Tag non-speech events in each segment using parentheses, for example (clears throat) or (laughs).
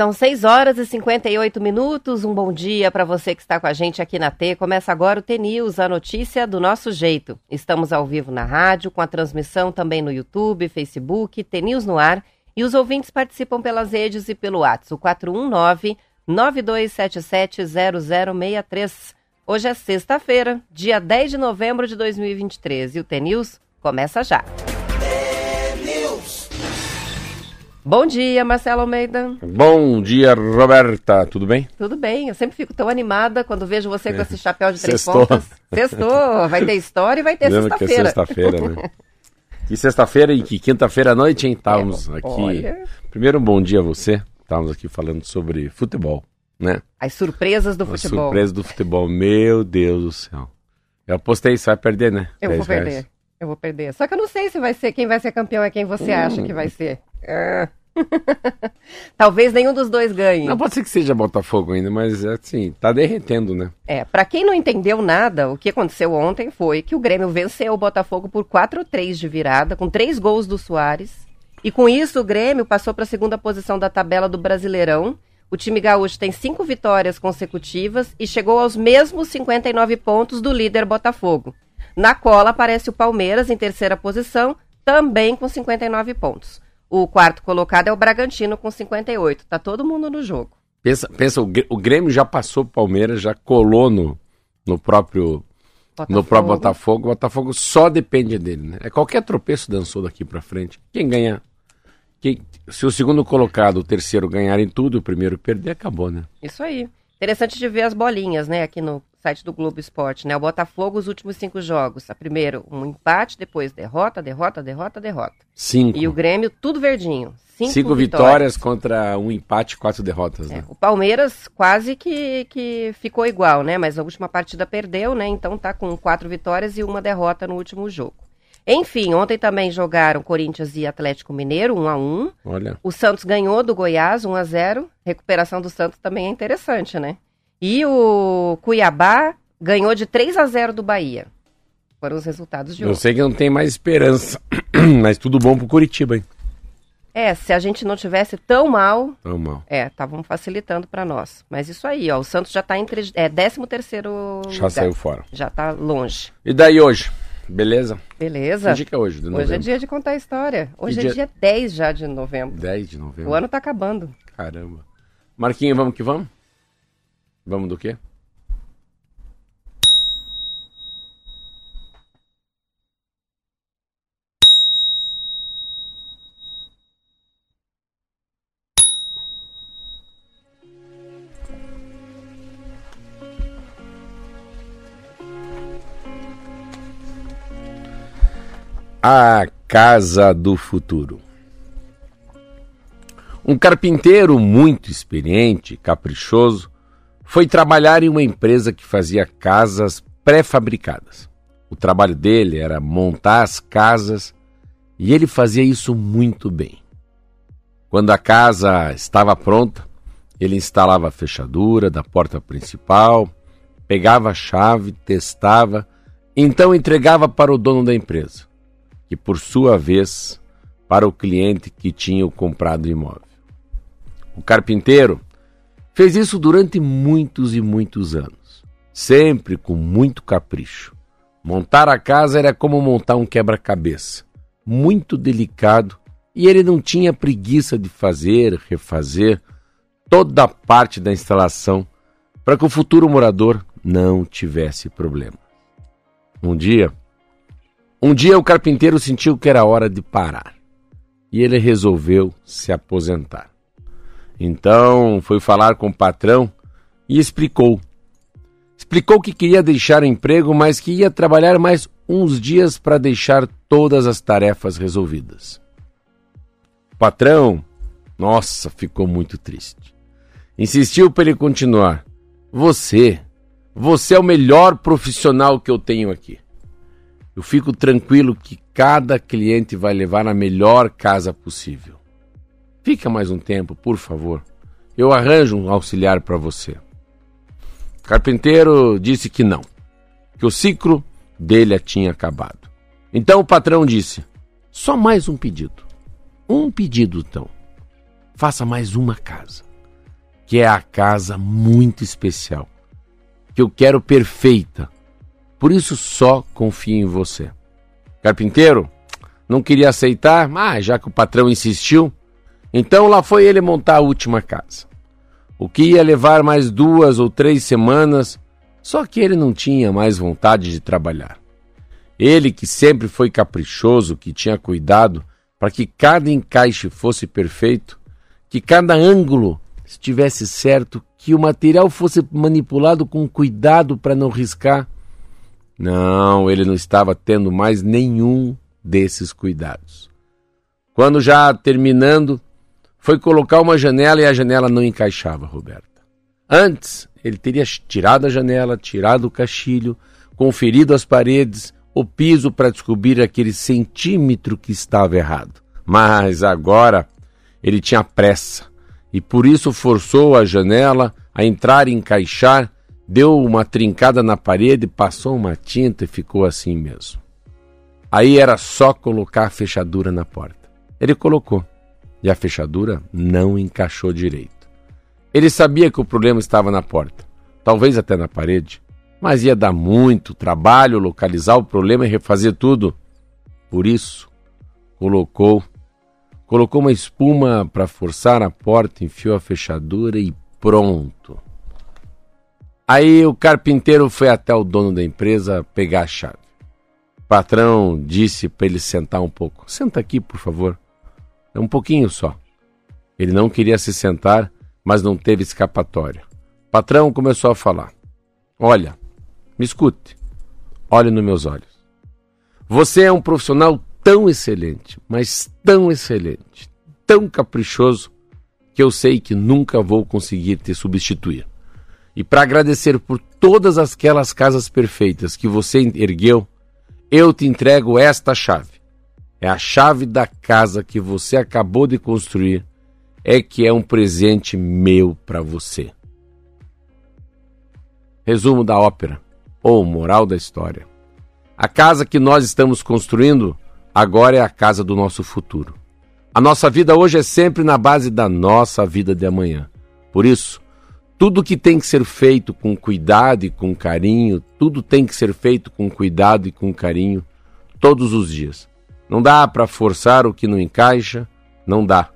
São 6 horas e 58 minutos. Um bom dia para você que está com a gente aqui na T. Começa agora o T-News, a notícia do nosso jeito. Estamos ao vivo na rádio, com a transmissão também no YouTube, Facebook, T-News no ar. E os ouvintes participam pelas redes e pelo WhatsApp, o 419 9277 0063. Hoje é sexta-feira, dia 10 de novembro de 2023 e o T-News começa já. Bom dia, Marcelo Almeida. Bom dia, Roberta. Tudo bem? Tudo bem. Eu sempre fico tão animada quando vejo você com esse chapéu de três Sextou. pontas. Sextou. Vai ter história e vai ter sexta-feira. Que é sexta-feira, né? (laughs) Que sexta-feira e que quinta-feira à noite, hein? Estávamos é, aqui. Olha... Primeiro, um bom dia a você. Estávamos aqui falando sobre futebol, né? As surpresas do As futebol. As surpresas do futebol. Meu Deus do céu. Eu apostei, você vai perder, né? Eu vou perder. Reais. Eu vou perder. Só que eu não sei se vai ser quem vai ser campeão é quem você hum. acha que vai ser. É. (laughs) Talvez nenhum dos dois ganhe. Não pode ser que seja Botafogo ainda, mas assim, tá derretendo, né? É, para quem não entendeu nada, o que aconteceu ontem foi que o Grêmio venceu o Botafogo por 4-3 de virada, com três gols do Soares. E com isso o Grêmio passou para a segunda posição da tabela do Brasileirão. O time gaúcho tem cinco vitórias consecutivas e chegou aos mesmos 59 pontos do líder Botafogo. Na cola aparece o Palmeiras em terceira posição, também com 59 pontos. O quarto colocado é o Bragantino com 58. Tá todo mundo no jogo. Pensa, pensa o Grêmio já passou o Palmeiras, já colou no, no próprio Botafogo. no próprio Botafogo. O Botafogo só depende dele, né? É qualquer tropeço dançou daqui para frente. Quem ganha quem, se o segundo colocado, o terceiro ganharem tudo, o primeiro perder, acabou, né? Isso aí. Interessante de ver as bolinhas, né, aqui no site do Globo Esporte, né? O Botafogo, os últimos cinco jogos. A primeiro, um empate, depois derrota, derrota, derrota, derrota. Cinco. E o Grêmio, tudo verdinho. Cinco, cinco vitórias. vitórias. contra um empate, quatro derrotas, né? É, o Palmeiras quase que, que ficou igual, né? Mas a última partida perdeu, né? Então tá com quatro vitórias e uma derrota no último jogo. Enfim, ontem também jogaram Corinthians e Atlético Mineiro, 1 a 1 Olha. O Santos ganhou do Goiás, 1 a 0 Recuperação do Santos também é interessante, né? E o Cuiabá ganhou de 3 a 0 do Bahia. Foram os resultados de Eu ontem. sei que não tem mais esperança, (clears throat) mas tudo bom pro Curitiba, hein? É, se a gente não tivesse tão mal. Tão mal. É, estavam facilitando para nós. Mas isso aí, ó, o Santos já tá entre. É, 13 terceiro. Já lugar. saiu fora. Já tá longe. E daí hoje? Beleza? Beleza. Que dia que é hoje? hoje é dia de contar a história. Hoje que é dia... dia 10 já de novembro. 10 de novembro. O ano tá acabando. Caramba. Marquinhos, vamos que vamos? Vamos do quê? A Casa do Futuro. Um carpinteiro muito experiente, caprichoso, foi trabalhar em uma empresa que fazia casas pré-fabricadas. O trabalho dele era montar as casas e ele fazia isso muito bem. Quando a casa estava pronta, ele instalava a fechadura da porta principal, pegava a chave, testava, então entregava para o dono da empresa que por sua vez para o cliente que tinha o comprado imóvel. O carpinteiro fez isso durante muitos e muitos anos, sempre com muito capricho. Montar a casa era como montar um quebra-cabeça, muito delicado, e ele não tinha preguiça de fazer, refazer toda a parte da instalação para que o futuro morador não tivesse problema. Um dia, um dia o carpinteiro sentiu que era hora de parar e ele resolveu se aposentar. Então foi falar com o patrão e explicou. Explicou que queria deixar o emprego, mas que ia trabalhar mais uns dias para deixar todas as tarefas resolvidas. O patrão, nossa, ficou muito triste. Insistiu para ele continuar. Você, você é o melhor profissional que eu tenho aqui. Eu fico tranquilo que cada cliente vai levar na melhor casa possível. Fica mais um tempo, por favor. Eu arranjo um auxiliar para você. O carpinteiro disse que não, que o ciclo dele tinha acabado. Então o patrão disse: Só mais um pedido. Um pedido, então. Faça mais uma casa. Que é a casa muito especial. Que eu quero perfeita. Por isso só confio em você. Carpinteiro, não queria aceitar, mas já que o patrão insistiu, então lá foi ele montar a última casa. O que ia levar mais duas ou três semanas, só que ele não tinha mais vontade de trabalhar. Ele, que sempre foi caprichoso, que tinha cuidado para que cada encaixe fosse perfeito, que cada ângulo estivesse certo, que o material fosse manipulado com cuidado para não riscar. Não, ele não estava tendo mais nenhum desses cuidados. Quando já terminando, foi colocar uma janela e a janela não encaixava, Roberta. Antes, ele teria tirado a janela, tirado o caixilho, conferido as paredes, o piso para descobrir aquele centímetro que estava errado. Mas agora ele tinha pressa e por isso forçou a janela a entrar e encaixar, deu uma trincada na parede, passou uma tinta e ficou assim mesmo. Aí era só colocar a fechadura na porta. Ele colocou e a fechadura não encaixou direito. Ele sabia que o problema estava na porta, talvez até na parede, mas ia dar muito trabalho localizar o problema e refazer tudo. Por isso, colocou colocou uma espuma para forçar a porta, enfiou a fechadura e pronto. Aí o carpinteiro foi até o dono da empresa pegar a chave patrão disse para ele sentar um pouco. Senta aqui, por favor. É um pouquinho só. Ele não queria se sentar, mas não teve escapatória. O patrão começou a falar: Olha, me escute. Olhe nos meus olhos. Você é um profissional tão excelente, mas tão excelente, tão caprichoso, que eu sei que nunca vou conseguir te substituir. E para agradecer por todas aquelas casas perfeitas que você ergueu, eu te entrego esta chave. É a chave da casa que você acabou de construir, é que é um presente meu para você. Resumo da ópera, ou moral da história. A casa que nós estamos construindo agora é a casa do nosso futuro. A nossa vida hoje é sempre na base da nossa vida de amanhã. Por isso, tudo que tem que ser feito com cuidado e com carinho, tudo tem que ser feito com cuidado e com carinho todos os dias. Não dá para forçar o que não encaixa, não dá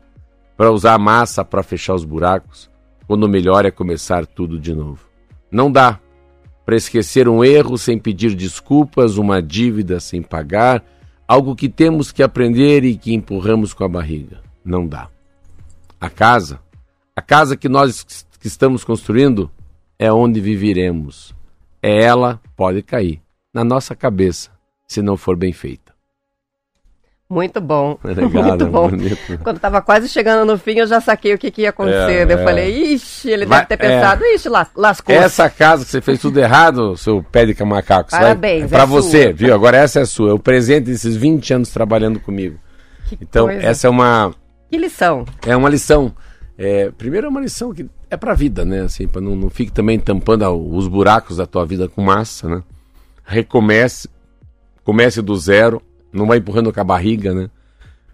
para usar massa para fechar os buracos, quando o melhor é começar tudo de novo. Não dá para esquecer um erro sem pedir desculpas, uma dívida sem pagar, algo que temos que aprender e que empurramos com a barriga. Não dá. A casa, a casa que nós que estamos construindo é onde viveremos. É ela pode cair na nossa cabeça se não for bem feita. Muito bom. (laughs) É legal, Muito é bom. Bonito. Quando estava quase chegando no fim, eu já saquei o que, que ia acontecer. É, eu é. falei, ixi, ele Vai, deve ter pensado, é. ixi, lascou. Essa casa que você fez tudo errado, seu pé de macaco. Parabéns. É para você, viu? Agora essa é sua. É o presente desses 20 anos trabalhando comigo. Que então, coisa. essa é uma. Que lição? É uma lição. É, primeiro é uma lição que é para a vida, né? Assim, para não, não fique também tampando os buracos da tua vida com massa, né? Recomece, comece do zero, não vai empurrando com a barriga, né?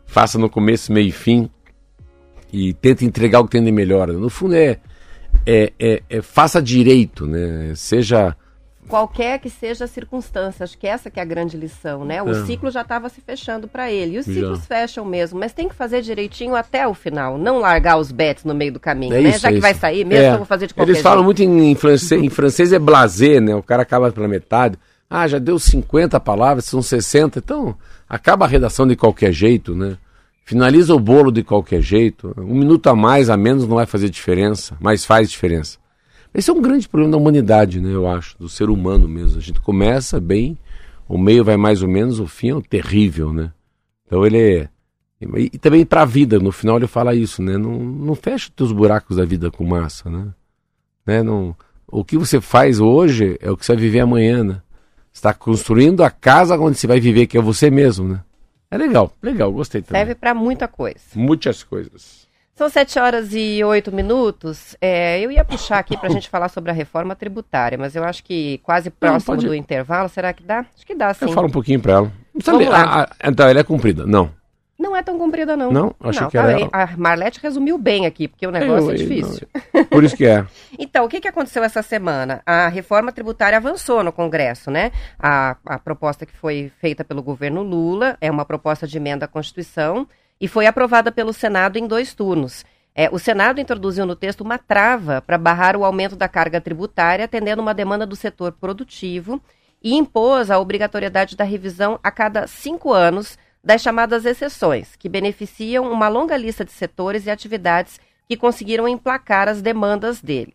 Faça no começo, meio e fim e tente entregar o que tem de melhor. No fundo é, é, é, é faça direito, né? Seja qualquer que seja a circunstância. Acho que essa que é a grande lição, né? O é. ciclo já estava se fechando para ele. E os ciclos já. fecham mesmo, mas tem que fazer direitinho até o final. Não largar os bets no meio do caminho, é né? Isso, já é que isso. vai sair mesmo, é. eu vou fazer de qualquer Eles falam muito em, em, francês, em francês é blazer, né? O cara acaba pela metade. Ah, já deu 50 palavras, são 60. Então, acaba a redação de qualquer jeito, né? Finaliza o bolo de qualquer jeito. Um minuto a mais, a menos, não vai fazer diferença, mas faz diferença. Esse é um grande problema da humanidade, né, eu acho, do ser humano mesmo. A gente começa bem, o meio vai mais ou menos, o fim é terrível, né? Então ele é. E, também para a vida, no final ele fala isso, né? Não, não fecha os teus buracos da vida com massa, né? né? Não, o que você faz hoje é o que você vai viver amanhã, né? está construindo a casa onde você vai viver, que é você mesmo, né? É legal, legal, gostei também. Serve para muita coisa. Muitas coisas. São sete horas e oito minutos. É, eu ia puxar aqui para a gente falar sobre a reforma tributária, mas eu acho que quase próximo do intervalo. Será que dá? Acho que dá, sim. Eu falo um pouquinho para ela. Lá. A, a, então, ela é cumprida? Não. Não é tão comprida, não. Não? Achei não, que era... A Marlete resumiu bem aqui, porque o negócio eu, é difícil. Não. Por isso que é. (laughs) então, o que, que aconteceu essa semana? A reforma tributária avançou no Congresso, né? A, a proposta que foi feita pelo governo Lula é uma proposta de emenda à Constituição e foi aprovada pelo Senado em dois turnos. É, o Senado introduziu no texto uma trava para barrar o aumento da carga tributária, atendendo uma demanda do setor produtivo, e impôs a obrigatoriedade da revisão a cada cinco anos das chamadas exceções, que beneficiam uma longa lista de setores e atividades que conseguiram emplacar as demandas deles.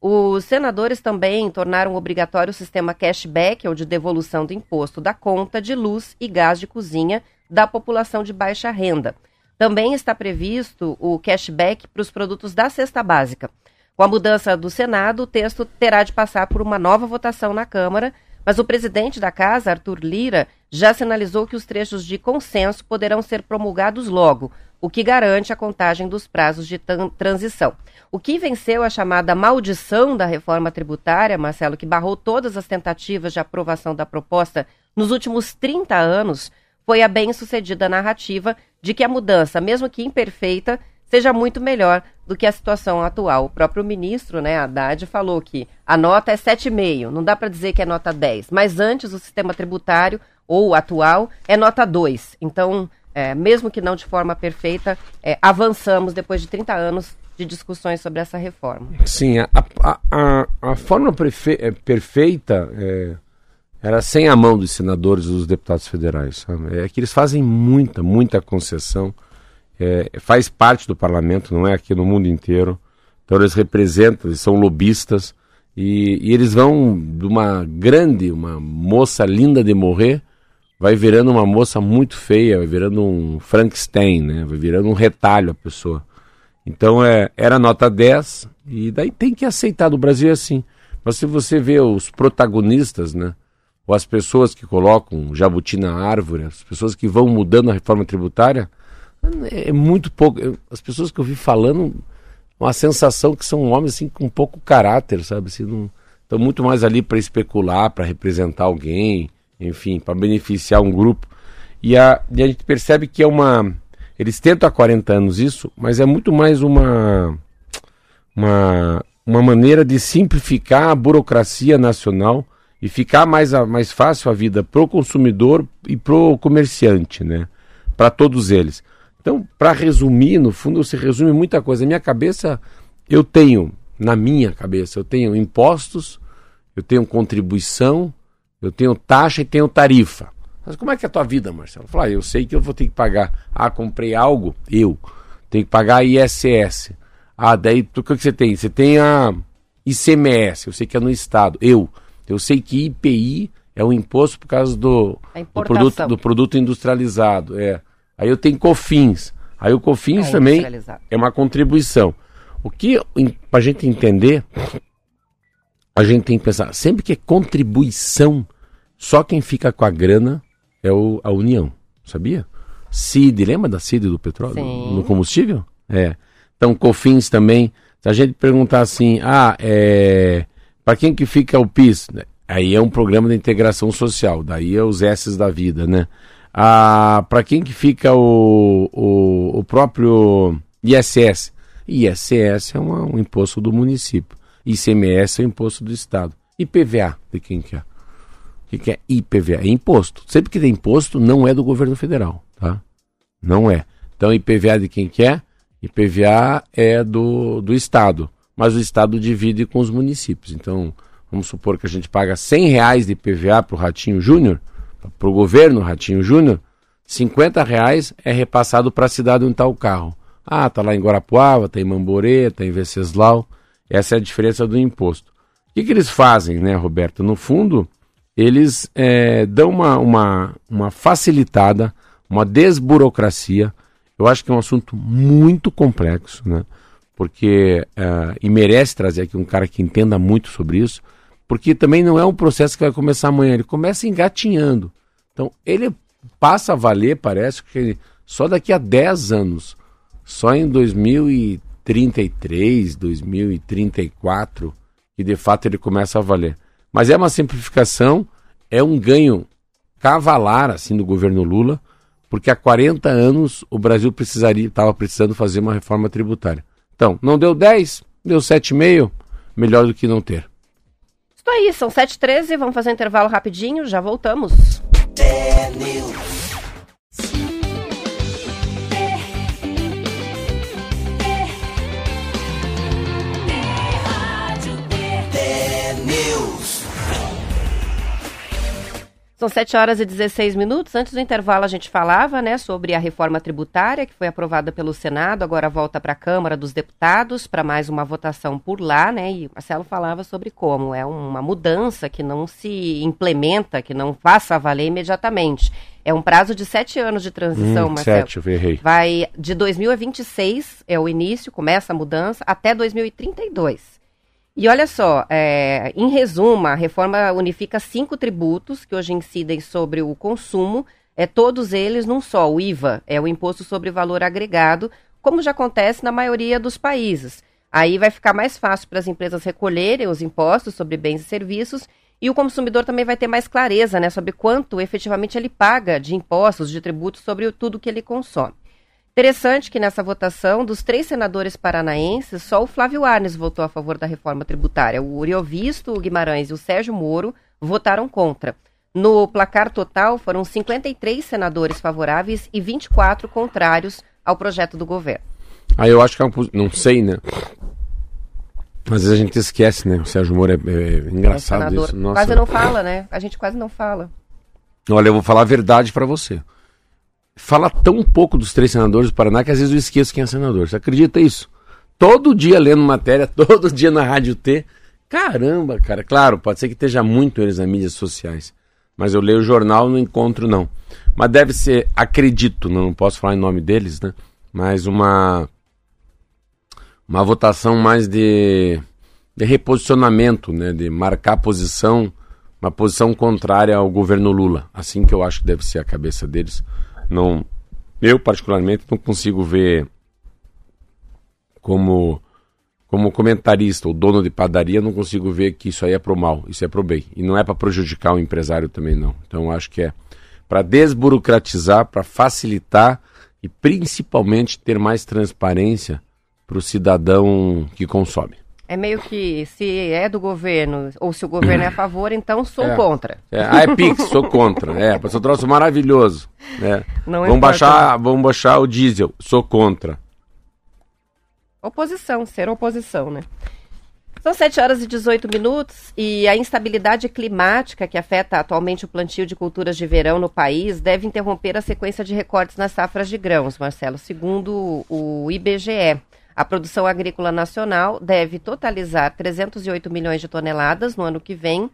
Os senadores também tornaram obrigatório o sistema cashback, ou de devolução do imposto da conta de luz e gás de cozinha da população de baixa renda. Também está previsto o cashback para os produtos da cesta básica. Com a mudança do Senado, o texto terá de passar por uma nova votação na Câmara, mas o presidente da casa, Arthur Lira, já sinalizou que os trechos de consenso poderão ser promulgados logo, o que garante a contagem dos prazos de transição. O que venceu a chamada maldição da reforma tributária, Marcelo, que barrou todas as tentativas de aprovação da proposta nos últimos 30 anos, foi a bem-sucedida narrativa de que a mudança, mesmo que imperfeita, seja muito melhor do que a situação atual. O próprio ministro, né, Haddad, falou que a nota é 7,5, não dá para dizer que é nota 10, mas antes o sistema tributário ou atual é nota 2. Então, é, mesmo que não de forma perfeita, é, avançamos depois de 30 anos de discussões sobre essa reforma. Sim, a, a, a, a forma é, perfeita é, era sem a mão dos senadores e dos deputados federais. Sabe? É que eles fazem muita, muita concessão. É, faz parte do parlamento, não é aqui no mundo inteiro. Então eles representam, eles são lobistas. E, e eles vão de uma grande, uma moça linda de morrer, vai virando uma moça muito feia, vai virando um Frankenstein, né? Vai virando um retalho a pessoa. Então é, era nota 10 e daí tem que aceitar. No Brasil é assim. Mas se você vê os protagonistas, né? Ou as pessoas que colocam jabuti na árvore, as pessoas que vão mudando a reforma tributária, é muito pouco. As pessoas que eu vi falando, uma sensação que são homens assim com pouco caráter, sabe? Assim, não, estão muito mais ali para especular, para representar alguém enfim, para beneficiar um grupo. E a, e a gente percebe que é uma. Eles tentam há 40 anos isso, mas é muito mais uma, uma, uma maneira de simplificar a burocracia nacional e ficar mais, mais fácil a vida para o consumidor e para o comerciante, né? Para todos eles. Então, para resumir, no fundo, se resume muita coisa. Na minha cabeça, eu tenho, na minha cabeça, eu tenho impostos, eu tenho contribuição, eu tenho taxa e tenho tarifa. Mas como é que é a tua vida, Marcelo? Fala, ah, eu sei que eu vou ter que pagar. Ah, comprei algo, eu. Tenho que pagar ISS. Ah, daí o que você tem? Você tem a ICMS, eu sei que é no Estado. Eu. Eu sei que IPI é um imposto por causa do, do, produto, do produto industrializado. É. Aí eu tenho COFINS. Aí o COFINS é também é uma contribuição. O que, para a gente entender, a gente tem que pensar, sempre que é contribuição, só quem fica com a grana é o, a União, sabia? CID, lembra da CID do petróleo? Sim. No combustível? É. Então, COFINS também. Se a gente perguntar assim, ah, é, para quem que fica o PIS? Aí é um programa de integração social, daí é os S da vida, né? Ah, para quem que fica o, o, o próprio ISS? ISS é uma, um imposto do município. ICMS é o imposto do Estado. IPVA, de quem que é? O que é IPVA? É imposto. Sempre que tem imposto, não é do governo federal, tá? Não é. Então, IPVA de quem que é? IPVA é do, do Estado, mas o Estado divide com os municípios. Então, vamos supor que a gente paga 100 reais de IPVA para o Ratinho Júnior, para o governo Ratinho Júnior, 50 reais é repassado para a cidade onde está o carro. Ah, tá lá em Guarapuava, tá em Mamborê, tá em Venceslau. Essa é a diferença do imposto. O que, que eles fazem, né, Roberto? No fundo, eles é, dão uma, uma, uma facilitada, uma desburocracia. Eu acho que é um assunto muito complexo, né? Porque, é, e merece trazer aqui um cara que entenda muito sobre isso, porque também não é um processo que vai começar amanhã, ele começa engatinhando. Então, ele passa a valer, parece que só daqui a 10 anos. Só em 2030 2033, 2034, que de fato ele começa a valer. Mas é uma simplificação, é um ganho cavalar assim do governo Lula, porque há 40 anos o Brasil precisaria, estava precisando fazer uma reforma tributária. Então, não deu 10, deu 7,5, melhor do que não ter. Isso aí, são 7h13, vamos fazer um intervalo rapidinho, já voltamos. São 7 horas e 16 minutos. Antes do intervalo, a gente falava né, sobre a reforma tributária, que foi aprovada pelo Senado, agora volta para a Câmara dos Deputados para mais uma votação por lá, né? E o Marcelo falava sobre como é uma mudança que não se implementa, que não faça valer imediatamente. É um prazo de sete anos de transição, hum, Marcelo. Sete, eu errei. Vai de 2026, é o início, começa a mudança, até 2032. E olha só, é, em resumo, a reforma unifica cinco tributos que hoje incidem sobre o consumo, é todos eles num só. O IVA é o Imposto sobre Valor Agregado, como já acontece na maioria dos países. Aí vai ficar mais fácil para as empresas recolherem os impostos sobre bens e serviços e o consumidor também vai ter mais clareza né, sobre quanto efetivamente ele paga de impostos, de tributos sobre tudo que ele consome. Interessante que nessa votação, dos três senadores paranaenses, só o Flávio Arnes votou a favor da reforma tributária. O Uriovisto, o Guimarães e o Sérgio Moro votaram contra. No placar total, foram 53 senadores favoráveis e 24 contrários ao projeto do governo. Ah, eu acho que é um, não sei, né? Às vezes a gente esquece, né? O Sérgio Moro é, é engraçado é isso. Nossa. Quase não fala, né? A gente quase não fala. Olha, eu vou falar a verdade para você fala tão pouco dos três senadores do Paraná que às vezes eu esqueço quem é senador. Você acredita isso? Todo dia lendo matéria, (laughs) todo dia na Rádio T. Caramba, cara. Claro, pode ser que esteja muito eles nas mídias sociais. Mas eu leio o jornal não encontro, não. Mas deve ser, acredito, não posso falar em nome deles, né? Mas uma. Uma votação mais de, de reposicionamento, né? De marcar posição, uma posição contrária ao governo Lula. Assim que eu acho que deve ser a cabeça deles. Não, eu particularmente não consigo ver como como comentarista ou dono de padaria, não consigo ver que isso aí é pro mal, isso é pro bem. E não é para prejudicar o empresário também não. Então acho que é para desburocratizar, para facilitar e principalmente ter mais transparência para o cidadão que consome. É meio que se é do governo ou se o governo é a favor, então sou é. contra. É. Ah, é Pix, sou contra. É, passou um troço maravilhoso. Né? Não vamos, baixar, vamos baixar o diesel, sou contra. Oposição, ser oposição, né? São 7 horas e 18 minutos e a instabilidade climática que afeta atualmente o plantio de culturas de verão no país deve interromper a sequência de recortes nas safras de grãos, Marcelo, segundo o IBGE. A produção agrícola nacional deve totalizar 308 milhões de toneladas no ano que vem,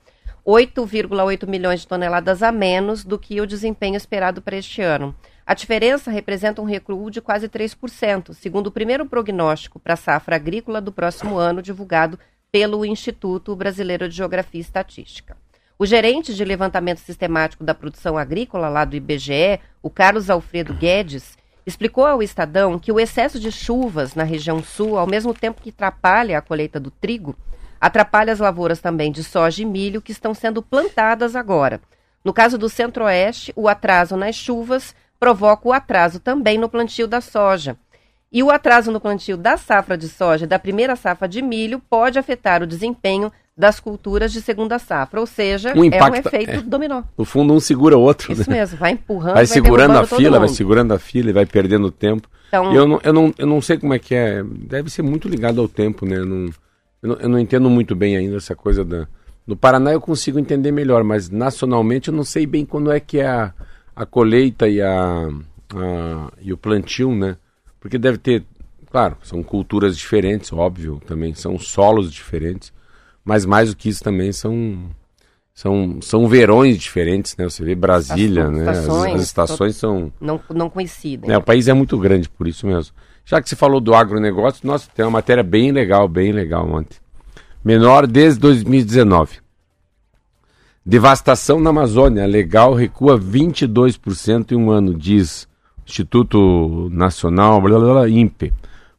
8,8 milhões de toneladas a menos do que o desempenho esperado para este ano. A diferença representa um recuo de quase 3%, segundo o primeiro prognóstico para a safra agrícola do próximo ano, divulgado pelo Instituto Brasileiro de Geografia e Estatística. O gerente de levantamento sistemático da produção agrícola lá do IBGE, o Carlos Alfredo Guedes, explicou ao Estadão que o excesso de chuvas na região sul, ao mesmo tempo que atrapalha a colheita do trigo, atrapalha as lavouras também de soja e milho que estão sendo plantadas agora. No caso do centro-oeste, o atraso nas chuvas provoca o atraso também no plantio da soja. E o atraso no plantio da safra de soja da primeira safra de milho pode afetar o desempenho das culturas de segunda safra, ou seja, um impacto, é um efeito é, dominó. No fundo, um segura o outro. Isso né? mesmo, vai empurrando, vai, vai segurando a fila, vai segurando a fila e vai perdendo tempo. Então, eu, não, eu, não, eu não sei como é que é, deve ser muito ligado ao tempo, né? Eu não, eu não, eu não entendo muito bem ainda essa coisa da... No Paraná eu consigo entender melhor, mas nacionalmente eu não sei bem quando é que é a, a colheita e, a, a, e o plantio, né? Porque deve ter, claro, são culturas diferentes, óbvio, também são solos diferentes. Mas mais do que isso também são são, são verões diferentes, né? Você vê Brasília, as né? As, as estações são não não coincidem. É, o país é muito grande por isso mesmo. Já que você falou do agronegócio, nossa, tem uma matéria bem legal, bem legal ontem. Menor desde 2019. Devastação na Amazônia, legal, recua 22% em um ano, diz Instituto Nacional, blá, blá, blá, INPE.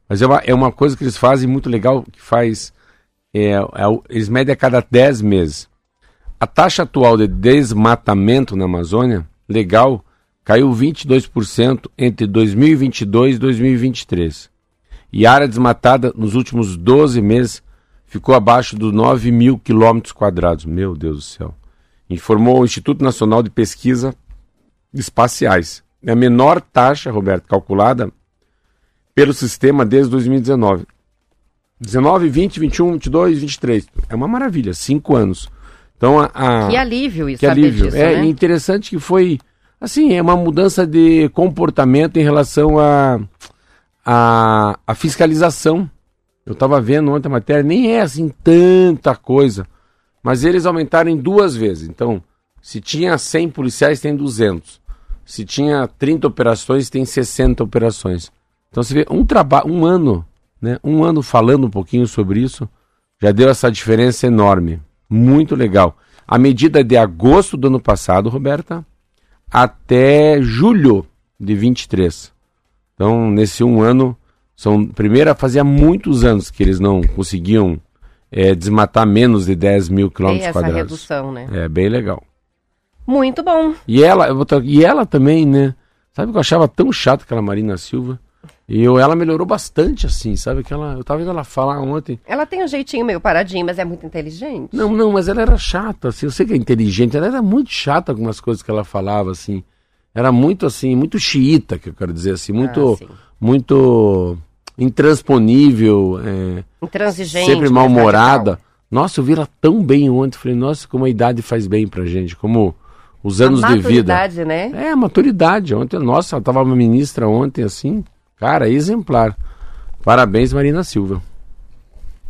Mas é uma, é uma coisa que eles fazem muito legal, que faz é, é, eles medem a cada 10 meses. A taxa atual de desmatamento na Amazônia, legal, caiu 22% entre 2022 e 2023. E a área desmatada nos últimos 12 meses ficou abaixo dos 9 mil quilômetros quadrados. Meu Deus do céu. Informou o Instituto Nacional de Pesquisa Espaciais. É a menor taxa, Roberto, calculada pelo sistema desde 2019. 19, 20, 21, 22, 23. É uma maravilha, cinco anos. Então a, a que alívio isso, que alívio. Disso, é né? interessante que foi assim, é uma mudança de comportamento em relação a a, a fiscalização. Eu estava vendo ontem a matéria, nem é assim tanta coisa, mas eles aumentaram em duas vezes. Então, se tinha 100 policiais, tem 200. Se tinha 30 operações, tem 60 operações. Então você vê um trabalho, um ano, né? Um ano falando um pouquinho sobre isso, já deu essa diferença enorme. Muito legal. A medida de agosto do ano passado, Roberta, até julho de 23. Então, nesse um ano, são primeiro fazia muitos anos que eles não conseguiam é, desmatar menos de 10 mil quilômetros quadrados. essa redução, né? É bem legal. Muito bom. E ela, e ela também, né? Sabe que eu achava tão chato aquela Marina Silva? E eu, ela melhorou bastante, assim, sabe? Que ela, eu tava vendo ela falar ontem. Ela tem um jeitinho meio paradinho, mas é muito inteligente. Não, não, mas ela era chata, assim. Eu sei que é inteligente, ela era muito chata algumas coisas que ela falava, assim. Era muito, assim, muito xiita, que eu quero dizer, assim. Muito, ah, muito intransponível. É, Intransigente. Sempre mal-humorada. Nossa, eu vi ela tão bem ontem. Falei, nossa, como a idade faz bem pra gente. Como os anos de vida. Maturidade, né? É, maturidade. Ontem, nossa, ela tava uma ministra ontem, assim. Cara, exemplar. Parabéns, Marina Silva.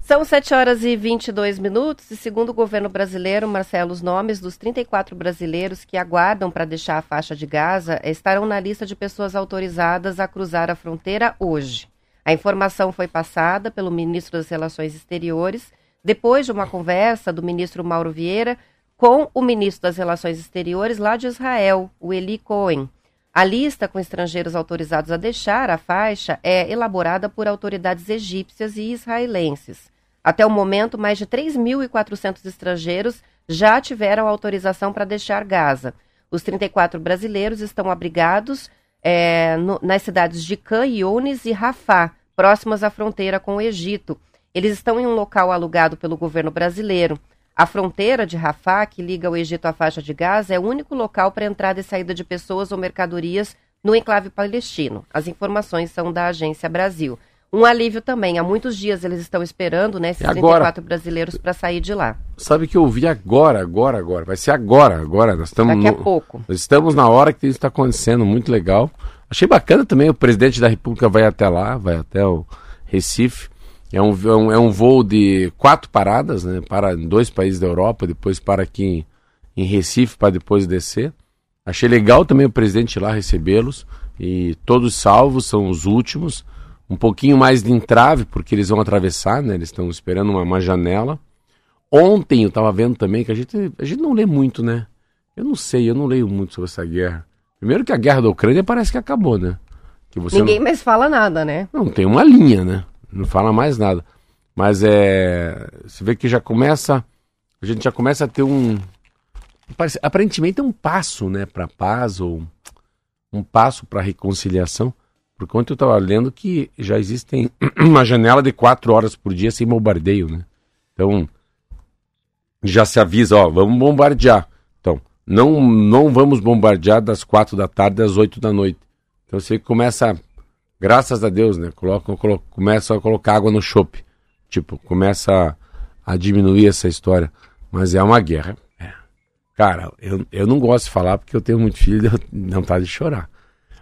São 7 horas e 22 minutos e, segundo o governo brasileiro, Marcelo, os nomes dos 34 brasileiros que aguardam para deixar a faixa de Gaza estarão na lista de pessoas autorizadas a cruzar a fronteira hoje. A informação foi passada pelo ministro das Relações Exteriores depois de uma conversa do ministro Mauro Vieira com o ministro das Relações Exteriores lá de Israel, o Eli Cohen. A lista com estrangeiros autorizados a deixar a faixa é elaborada por autoridades egípcias e israelenses. Até o momento, mais de 3.400 estrangeiros já tiveram autorização para deixar Gaza. Os 34 brasileiros estão abrigados é, no, nas cidades de Khan Yunis e Rafah, próximas à fronteira com o Egito. Eles estão em um local alugado pelo governo brasileiro. A fronteira de Rafah, que liga o Egito à faixa de Gaza, é o único local para entrada e saída de pessoas ou mercadorias no enclave palestino. As informações são da Agência Brasil. Um alívio também. Há muitos dias eles estão esperando, né, esses agora, 34 brasileiros para sair de lá. Sabe que eu vi agora, agora, agora. Vai ser agora, agora. Nós estamos Daqui a pouco. Nós estamos na hora que isso está acontecendo, muito legal. Achei bacana também, o presidente da República vai até lá, vai até o Recife. É um, é um, é um voo de quatro paradas, né? Para em dois países da Europa, depois para aqui em, em Recife, para depois descer. Achei legal também o presidente lá recebê-los. E todos salvos, são os últimos. Um pouquinho mais de entrave, porque eles vão atravessar, né? Eles estão esperando uma, uma janela. Ontem eu estava vendo também que a gente, a gente não lê muito, né? Eu não sei, eu não leio muito sobre essa guerra. Primeiro que a guerra da Ucrânia parece que acabou, né? Que Ninguém não... mais fala nada, né? Não, tem uma linha, né? Não fala mais nada. Mas é. Você vê que já começa. A gente já começa a ter um. Parece, aparentemente é um passo, né, para paz ou um passo para reconciliação. Porque ontem eu estava lendo que já existem (clears throat) uma janela de quatro horas por dia sem bombardeio, né? Então já se avisa, ó, vamos bombardear. Então não não vamos bombardear das quatro da tarde às oito da noite. Então você começa graças a Deus, né? Colocam, começam a colocar água no chope. Tipo, começa a, a, diminuir essa história. Mas é uma guerra. É. Cara, eu, eu não gosto de falar porque eu tenho muito filho e não tá de chorar.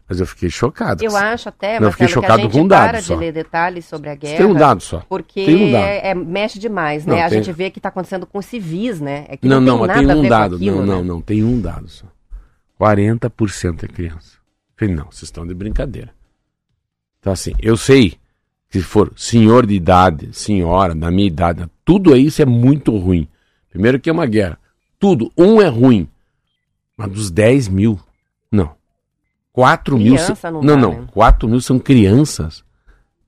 Mas eu fiquei chocado. Eu acho até, mas fiquei chocado que a gente com um dado para só. de ler detalhes sobre a guerra. Tem um dado só. Porque um dado. É, é, mexe demais, né? Não, a tem... gente vê que está acontecendo com civis, né? É não, não, não mas tem um dado. Aquilo, não, né? não, não, tem um dado só. 40% é criança. falei, não, vocês estão de brincadeira. Então, assim, eu sei que se for senhor de idade, senhora, da minha idade, tudo isso é muito ruim. Primeiro que é uma guerra. Tudo, um é ruim. Mas dos 10 mil, não. 4 mil. Não, não, não. Né? 4 mil são crianças.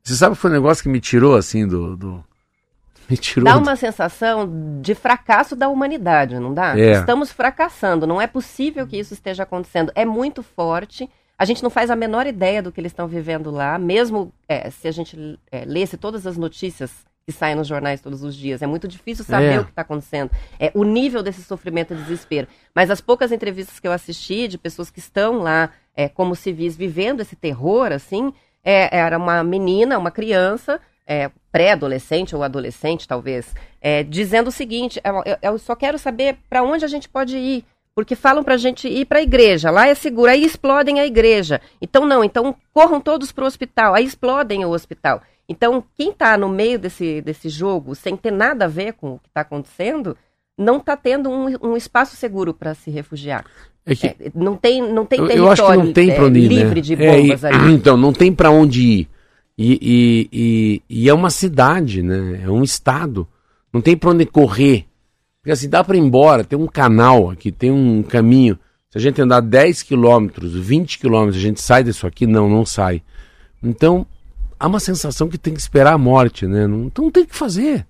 Você sabe que foi um negócio que me tirou assim do. do... (laughs) Me tirou. Dá uma sensação de fracasso da humanidade, não dá? É. Estamos fracassando, não é possível que isso esteja acontecendo. É muito forte. A gente não faz a menor ideia do que eles estão vivendo lá, mesmo é, se a gente é, lesse todas as notícias que saem nos jornais todos os dias. É muito difícil saber É. o que está acontecendo. É o nível desse sofrimento e desespero. Mas as poucas entrevistas que eu assisti de pessoas que estão lá é, como civis vivendo esse terror, assim, é, era uma menina, uma criança, é, pré-adolescente ou adolescente, talvez, é, dizendo o seguinte: eu, eu- eu só quero saber para onde a gente pode ir. Porque falam pra gente ir pra igreja, lá é seguro, aí explodem a igreja. Então não, então corram todos pro hospital, aí explodem o hospital. Então, quem tá no meio desse, desse jogo, sem ter nada a ver com o que tá acontecendo, não tá tendo um, um espaço seguro para se refugiar. É que É, não tem, não tem eu, território eu acho que não tem é, onde ir, livre né? de É, e- bombas (clears throat) ali. Então, não tem pra onde ir. E, e, e, e é uma cidade, né? É um estado. Não tem pra onde correr. Porque assim, dá pra ir embora. Tem um canal aqui, tem um caminho. Se a gente andar 10 quilômetros, 20 quilômetros, a gente sai disso aqui? Não, não sai. Então, há uma sensação que tem que esperar a morte, né? Então não tem o que fazer.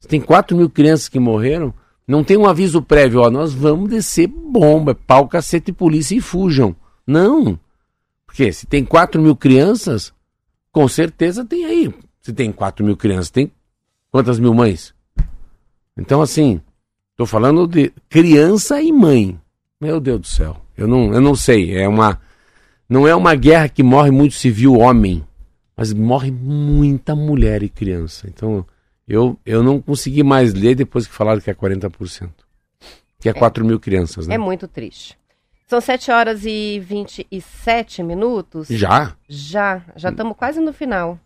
Se tem 4 mil crianças que morreram, não tem um aviso prévio, ó, nós vamos descer bomba, pau, cacete polícia e fujam. Não. Porque se tem 4 mil crianças, com certeza tem aí. Se tem 4 mil crianças, tem quantas mil mães? Então, assim, tô falando de criança e mãe. Meu Deus do céu. Eu não, eu não sei. É uma. Não é uma guerra que morre muito civil homem, mas morre muita mulher e criança. Então, eu, eu não consegui mais ler depois que falaram que é 40%. Que é 4 mil crianças, né? É muito triste. São 7 horas e 27 minutos. Já? Já, já estamos quase no final.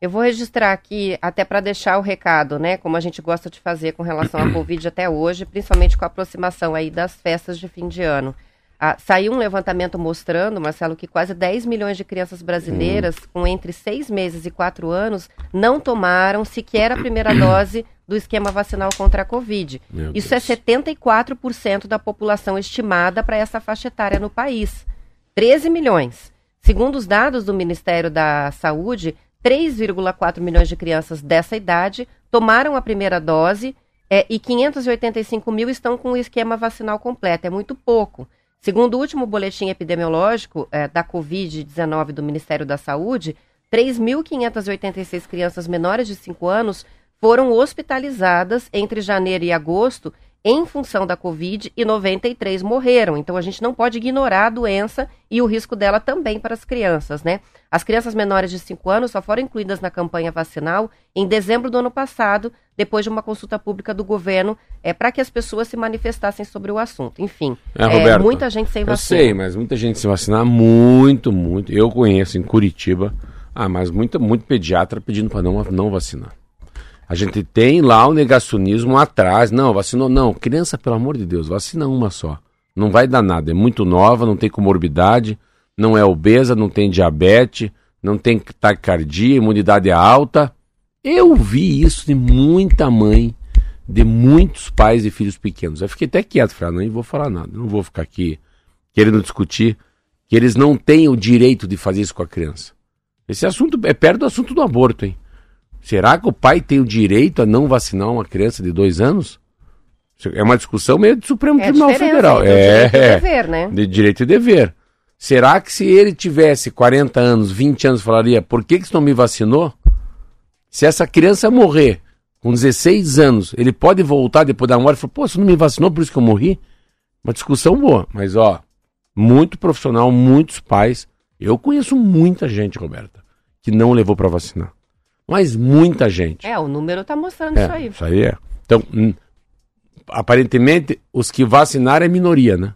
Eu vou registrar aqui, até para deixar o recado, né? Como a gente gosta de fazer com relação à Covid até hoje, principalmente com a aproximação aí das festas de fim de ano. Ah, saiu um levantamento mostrando, Marcelo, que quase 10 milhões de crianças brasileiras com entre 6 meses e 4 anos não tomaram sequer a primeira dose do esquema vacinal contra a Covid. Meu Isso Deus. é 74% da população estimada para essa faixa etária no país. 13 milhões. Segundo os dados do Ministério da Saúde, 3,4 milhões de crianças dessa idade tomaram a primeira dose é, e 585 mil estão com o esquema vacinal completo. É muito pouco. Segundo o último boletim epidemiológico é, da Covid-19 do Ministério da Saúde, 3.586 crianças menores de 5 anos foram hospitalizadas entre janeiro e agosto em função da Covid e 93 morreram. Então a gente não pode ignorar a doença e o risco dela também para as crianças, né? As crianças menores de 5 anos só foram incluídas na campanha vacinal em dezembro do ano passado, depois de uma consulta pública do governo, é, para que as pessoas se manifestassem sobre o assunto. Enfim, É, Roberto, muita gente sem Eu vacina. sei, mas muita gente se vacinar, muito, muito. Eu conheço em Curitiba, ah, mas muito, muito pediatra pedindo para não, não vacinar. A gente tem lá o negacionismo atrás. Não, vacinou não. Criança, pelo amor de Deus, vacina uma só. Não vai dar nada. É muito nova, não tem comorbidade, não é obesa, não tem diabetes, não tem taquicardia, imunidade é alta. Eu vi isso de muita mãe, de muitos pais e filhos pequenos. Eu fiquei até quieto, falei, ah, não vou falar nada, não vou ficar aqui querendo discutir que eles não têm o direito de fazer isso com a criança. Esse assunto é perto do assunto do aborto, hein? Será que o pai tem o direito a não vacinar uma criança de dois anos? É uma discussão meio do Supremo É Tribunal Federal. É, direito e o é. dever, né? De direito e dever. Será que se ele tivesse 40 anos, 20 anos, falaria, por que, que você não me vacinou? Se essa criança morrer com 16 anos, ele pode voltar depois da morte e falar, pô, você não me vacinou, por isso que eu morri? Uma discussão boa, mas ó, muito profissional, muitos pais. Eu conheço muita gente, Roberta, que não levou para vacinar. Mas muita gente. É, o número tá mostrando É, isso aí. Isso aí é. Então, aparentemente, os que vacinaram é minoria, né?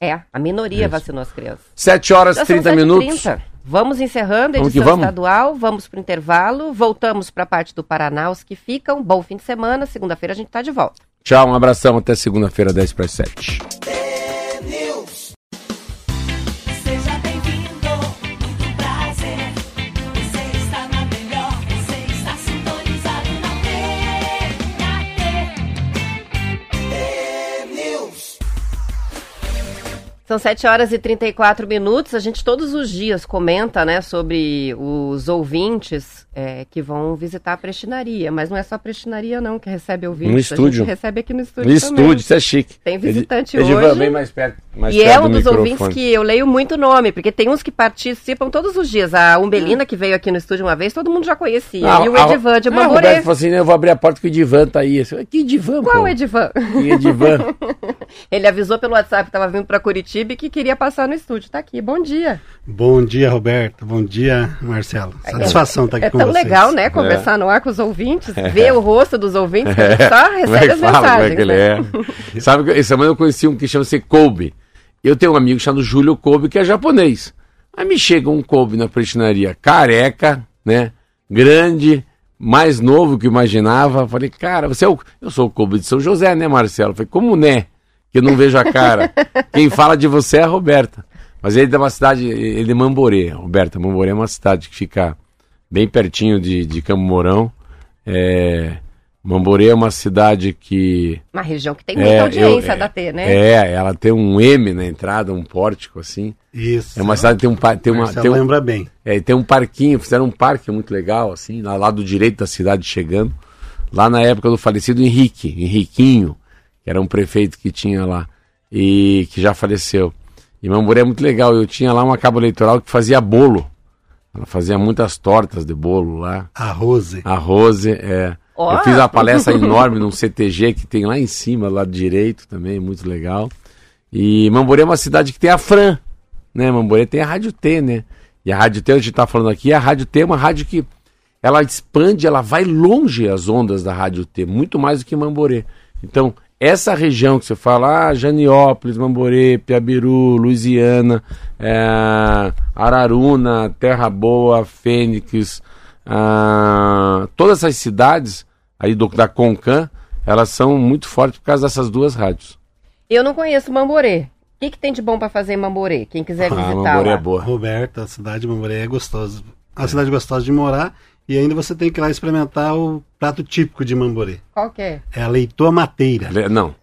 É, a minoria Isso. vacinou as crianças. 7 horas e são 30 7h30. minutos. Vamos encerrando a Vamos edição vamos? estadual, vamos para o intervalo, voltamos para a parte do Paraná, os que ficam. Bom fim de semana, segunda-feira a gente está de volta. Tchau, um abração, até segunda-feira, 10 para 7. São 7 horas e 34 minutos. A gente todos os dias comenta, né, sobre os ouvintes é, que vão visitar a prestinaria. Mas não é só a prestinaria, não, que recebe ouvintes. No A estúdio. gente recebe aqui no No estúdio também. estúdio, isso é chique. Tem visitante Edi- Edivan, hoje. bem mais perto. Mais E perto é do um dos microfone. ouvintes que eu leio muito nome, porque tem uns que participam todos os dias. A Umbelina, que veio aqui no estúdio uma vez, todo mundo já conhecia. Ah, e o a- Edivan de Ah, o falou assim, "Né, eu vou abrir a porta que o Edivan tá aí. Falei, que Edivan, Qual pô? Edivan? Que Edivan? (laughs) Ele avisou pelo WhatsApp que estava vindo para Curitiba que queria passar no estúdio. Tá aqui, bom dia. Bom dia, Roberto. Bom dia, Marcelo. Satisfação estar aqui É com tão vocês. legal, né? Conversar no ar com os ouvintes, ver o rosto dos ouvintes, que a gente só Como é recebe que as fala? Como mensagens. é que ele né? é? (laughs) Sabe que essa semana eu conheci um que chama-se Kobe. Eu tenho um amigo chamado Júlio Kobe, que é japonês. Aí me chega um Kobe na prestinaria, careca, né? Grande, mais novo que eu imaginava. Falei, cara, você é o. Eu sou o Kobe de São José, né, Marcelo? Falei, como né? Que eu não vejo a cara. Quem fala de você é a Roberta. Mas ele é de uma cidade, ele é de Mamborê, Roberta. Mamborê é uma cidade que fica bem pertinho de, de Campo Mourão. É, Mamborê é uma cidade que. Uma região que tem muita É, audiência eu- da T, né? É, ela tem um M na entrada, um pórtico assim. Isso. É uma cidade que tem um, pa- tem uma, tem um, lembra bem. é, tem um parquinho, fizeram um parque muito legal, assim, lá, lá do direito da cidade chegando. Lá na época do falecido Henrique, Henriquinho, que era um prefeito que tinha lá, e que já faleceu. E Mamboré é muito legal. Eu tinha lá uma cabo eleitoral que fazia bolo. Ela fazia muitas tortas de bolo lá. A Rose. A Rose, é. Ó. Eu fiz uma palestra enorme num CTG que tem lá em cima, lá direito também, muito legal. E Mamborê é uma cidade que tem a Fran, né? Mamborê tem a Rádio T, né? E a Rádio T, a gente tá falando aqui, a Rádio T é uma rádio que ela expande, ela vai longe as ondas da Rádio T, muito mais do que Mamborê. Então, essa região que você fala, ah, Janiópolis, Mamborê, Piabiru, Louisiana, é, Araruna, Terra Boa, Fênix, ah, todas essas cidades aí do, da Concan, elas são muito fortes por causa dessas duas rádios. Eu não conheço Mamborê. O que, que tem de bom para fazer em Mamborê? Quem quiser Ah, visitar Mamborê lá. é boa. Roberto, a cidade de Mamoré é gostosa. Uma cidade gostosa de morar e ainda você tem que ir lá experimentar o prato típico de Mamborê. Qual que é? É a leitoa mateira. Le- Não.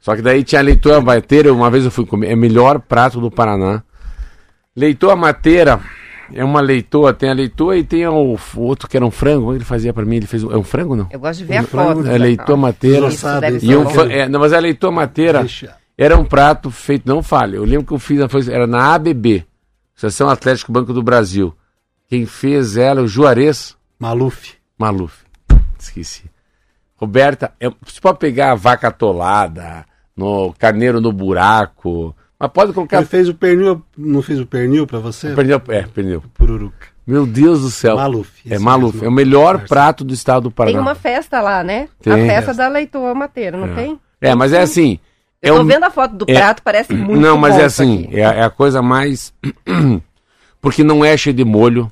Só que daí tinha a leitoa mateira, uma vez eu fui comer, é o melhor prato do Paraná. Leitoa mateira é uma leitoa, tem a leitoa e tem o, o outro que era um frango, ele fazia pra mim, ele fez, é um frango não? Eu gosto de ver a Um frango, foto. É leitoa mateira. Isso deve E ser E um, é, não, mas a leitoa mateira Recheado. era um prato feito, não falha, eu lembro que eu fiz, era na ABB, Associação Atlético Banco do Brasil. Quem fez ela, o Juarez, Maluf. Maluf. Esqueci. Roberta, é, você pode pegar a vaca atolada, no carneiro no buraco, mas pode colocar. Ele fez o pernil, não fez o pernil pra você? Perdeu, é, perdeu. Pururuca. Meu Deus do céu. Maluf. É Maluf. É o melhor prato do estado do Paraná. Tem uma festa lá, né? Tem. A festa da leitoa mateira, não tem? É, mas é assim. É Eu tô um- vendo a foto do é- prato, parece (clears throat) muito Não, mas bom é assim, é, é a coisa mais. (clears throat) Porque não é cheio de molho.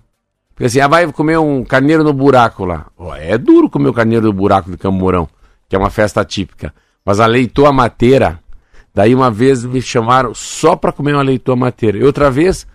Porque assim, ah, vai comer um carneiro no buraco lá. Ó, é duro comer o carneiro no buraco de Camorão, que é uma festa típica. Mas a leitoa mateira, daí uma vez me chamaram só pra comer uma leitoa mateira. E outra vez,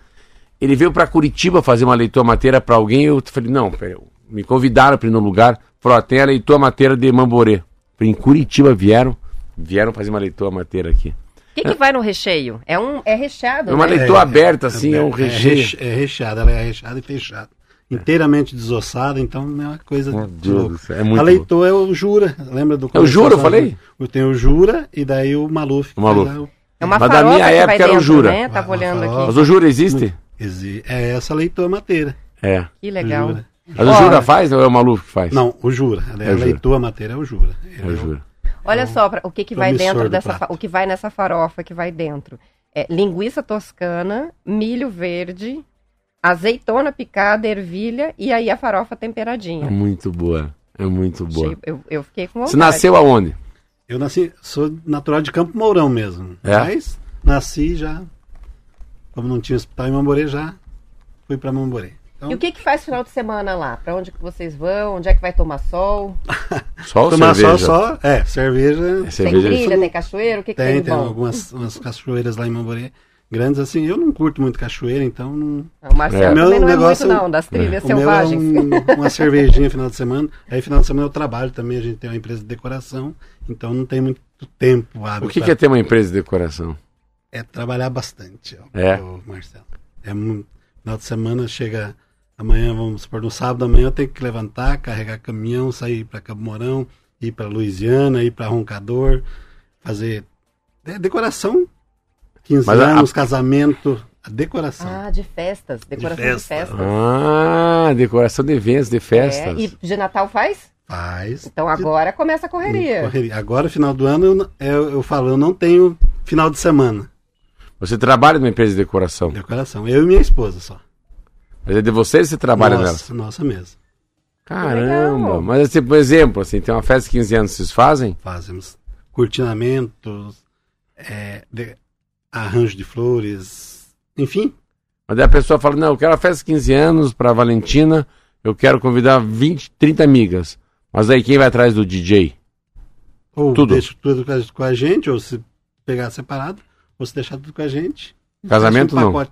ele veio pra Curitiba fazer uma leitoa mateira pra alguém. Eu falei, não, pera, me convidaram pra ir no lugar. Falou, ó, tem a leitoa mateira de Mamborê. Falei, em Curitiba vieram, vieram fazer uma leitoa mateira aqui. O que, que vai no recheio? É, um, é recheado, É uma né? leitoa aberta, assim, é, um aberto. recheio. reche- É recheada, ela é recheada e fechada. Inteiramente desossada, então não é uma coisa Meu de Deus louco. do céu, é muito a leitoa é o Jura, lembra do É o Jura, eu falei? Tem o Jura e daí o Maluf. O Maluf. a- É uma Mas da farofa minha que época vai era o dentro, Jura. né? Tava Uma olhando aqui. Mas o Jura existe? Exi- É essa leitoa mateira. É. Que legal. Jura. Mas o Jura faz ou é o Maluf que faz? Não, o Jura. A É o Jura. leitoa mateira é o Jura. Ele É o Jura. Olha só pra- o que, que vai dentro dessa prato. o que vai nessa farofa que vai dentro. É linguiça toscana, milho verde, azeitona picada, ervilha e aí a farofa É temperadinha. muito boa. É muito boa. Eu, eu fiquei com vontade. Você nasceu aonde? Eu nasci, sou natural de Campo Mourão mesmo. É? Mas nasci já, como não tinha hospital em Mamborê, já fui pra Mamborê. Então, E o que que faz final de semana lá? Pra onde que vocês vão? Onde é que vai tomar sol? (laughs) O tomar cerveja. só, só, é, cerveja. É Tem cerveja. trilha, tem cachoeira? O que que tem, Tem, tem algumas umas cachoeiras lá em Mamborê. Grandes assim, eu não curto muito cachoeira, então não. O Marcelo É. também Meu não é negócio- muito não, das trilhas O meu é selvagens. um- uma cervejinha final de semana. Aí final de semana eu trabalho também, a gente tem uma empresa de decoração, então não tem muito tempo hábil O que, pra- que é ter uma empresa de decoração? É trabalhar bastante, ó, É. Marcelo. É mu- final de semana chega amanhã, vamos supor, no sábado da manhã eu tenho que levantar, carregar caminhão, sair para Cabo Mourão, ir para Louisiana, ir para Roncador, fazer é, decoração. 15 Mas a- anos, casamento, a decoração. Ah, de festas, decoração de, festa. festas. Ah, decoração de eventos, de É, festas. e de Natal faz? Faz. Então agora começa a correria. Correria. Agora, final do ano, eu, eu, eu falo, eu não tenho final de semana. Você trabalha numa empresa de decoração. Decoração. Eu e minha esposa só. Mas é de vocês que você trabalha nela. nossa, nossa mesmo. Caramba. Mas assim, por exemplo, assim, tem uma festa de 15 anos, vocês fazem? Fazemos cortinamentos, é, de- arranjo de flores, enfim. Mas daí a pessoa fala, não, eu quero a festa de 15 anos pra Valentina, eu quero convidar 20, 30 amigas. Mas aí quem vai atrás do DJ? Ou Tudo. deixa tudo com a, gente, ou se pegar separado, ou se deixar tudo com a gente. Casamento um não.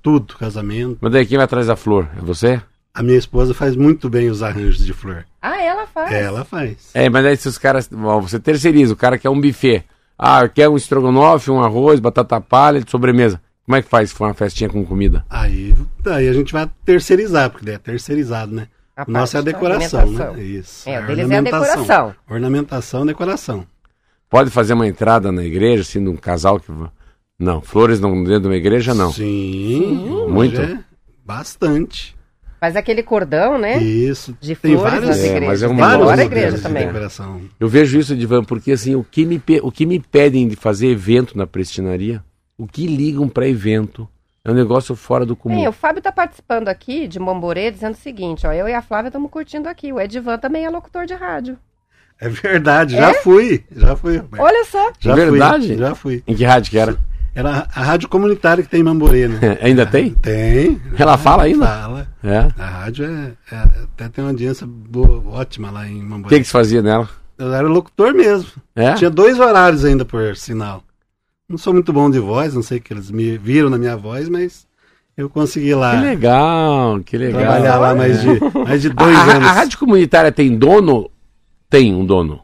Tudo, casamento. Mas daí quem vai atrás da flor? É você? A minha esposa faz muito bem os arranjos de flor. Ah, ela faz. Ela faz. É, mas aí se os caras. ó, Você terceiriza, o cara quer um buffet. Ah, quer um estrogonofe, um arroz, batata palha, de sobremesa. Como é que faz se for uma festinha com comida? Aí, aí a gente vai terceirizar, porque daí é terceirizado, né? A Nossa é a decoração, né? Isso. É, o deles é a decoração. Ornamentação, decoração. Pode fazer uma entrada na igreja, assim, de um casal que. Não, flores não dentro de uma igreja, não. Sim, Muito? é bastante. Faz aquele cordão, né? Isso. De Tem flores vários, nas É, igrejas. mas é um Tem vários fora a modelos igreja de também. decoração. Eu vejo isso, Divan, porque assim, o que me, o que me pedem de fazer evento na prestinaria, o que ligam pra evento, é um negócio fora do comum. Bem, o Fábio tá participando aqui de Momborê dizendo o seguinte, ó, eu e a Flávia estamos curtindo aqui. O Edivan também é locutor de rádio. É verdade, já fui. Já fui. Olha só. já Verdade? Fui, já fui. Em que rádio que era? Era a rádio comunitária que tem em Mamborê, né? (laughs) Ainda tem? Tem. Ela fala ainda? Fala. É. A rádio é, é- até tem uma audiência boa, ótima lá em O Mamborê. que, que se fazia nela? Eu era locutor mesmo. É? Tinha dois horários ainda por sinal. Não sou muito bom de voz, não sei que eles me viram na minha voz, mas eu consegui lá Que legal, que legal. trabalhar lá mais de, (laughs) mais de dois a- anos. a rádio comunitária tem dono? Tem um dono.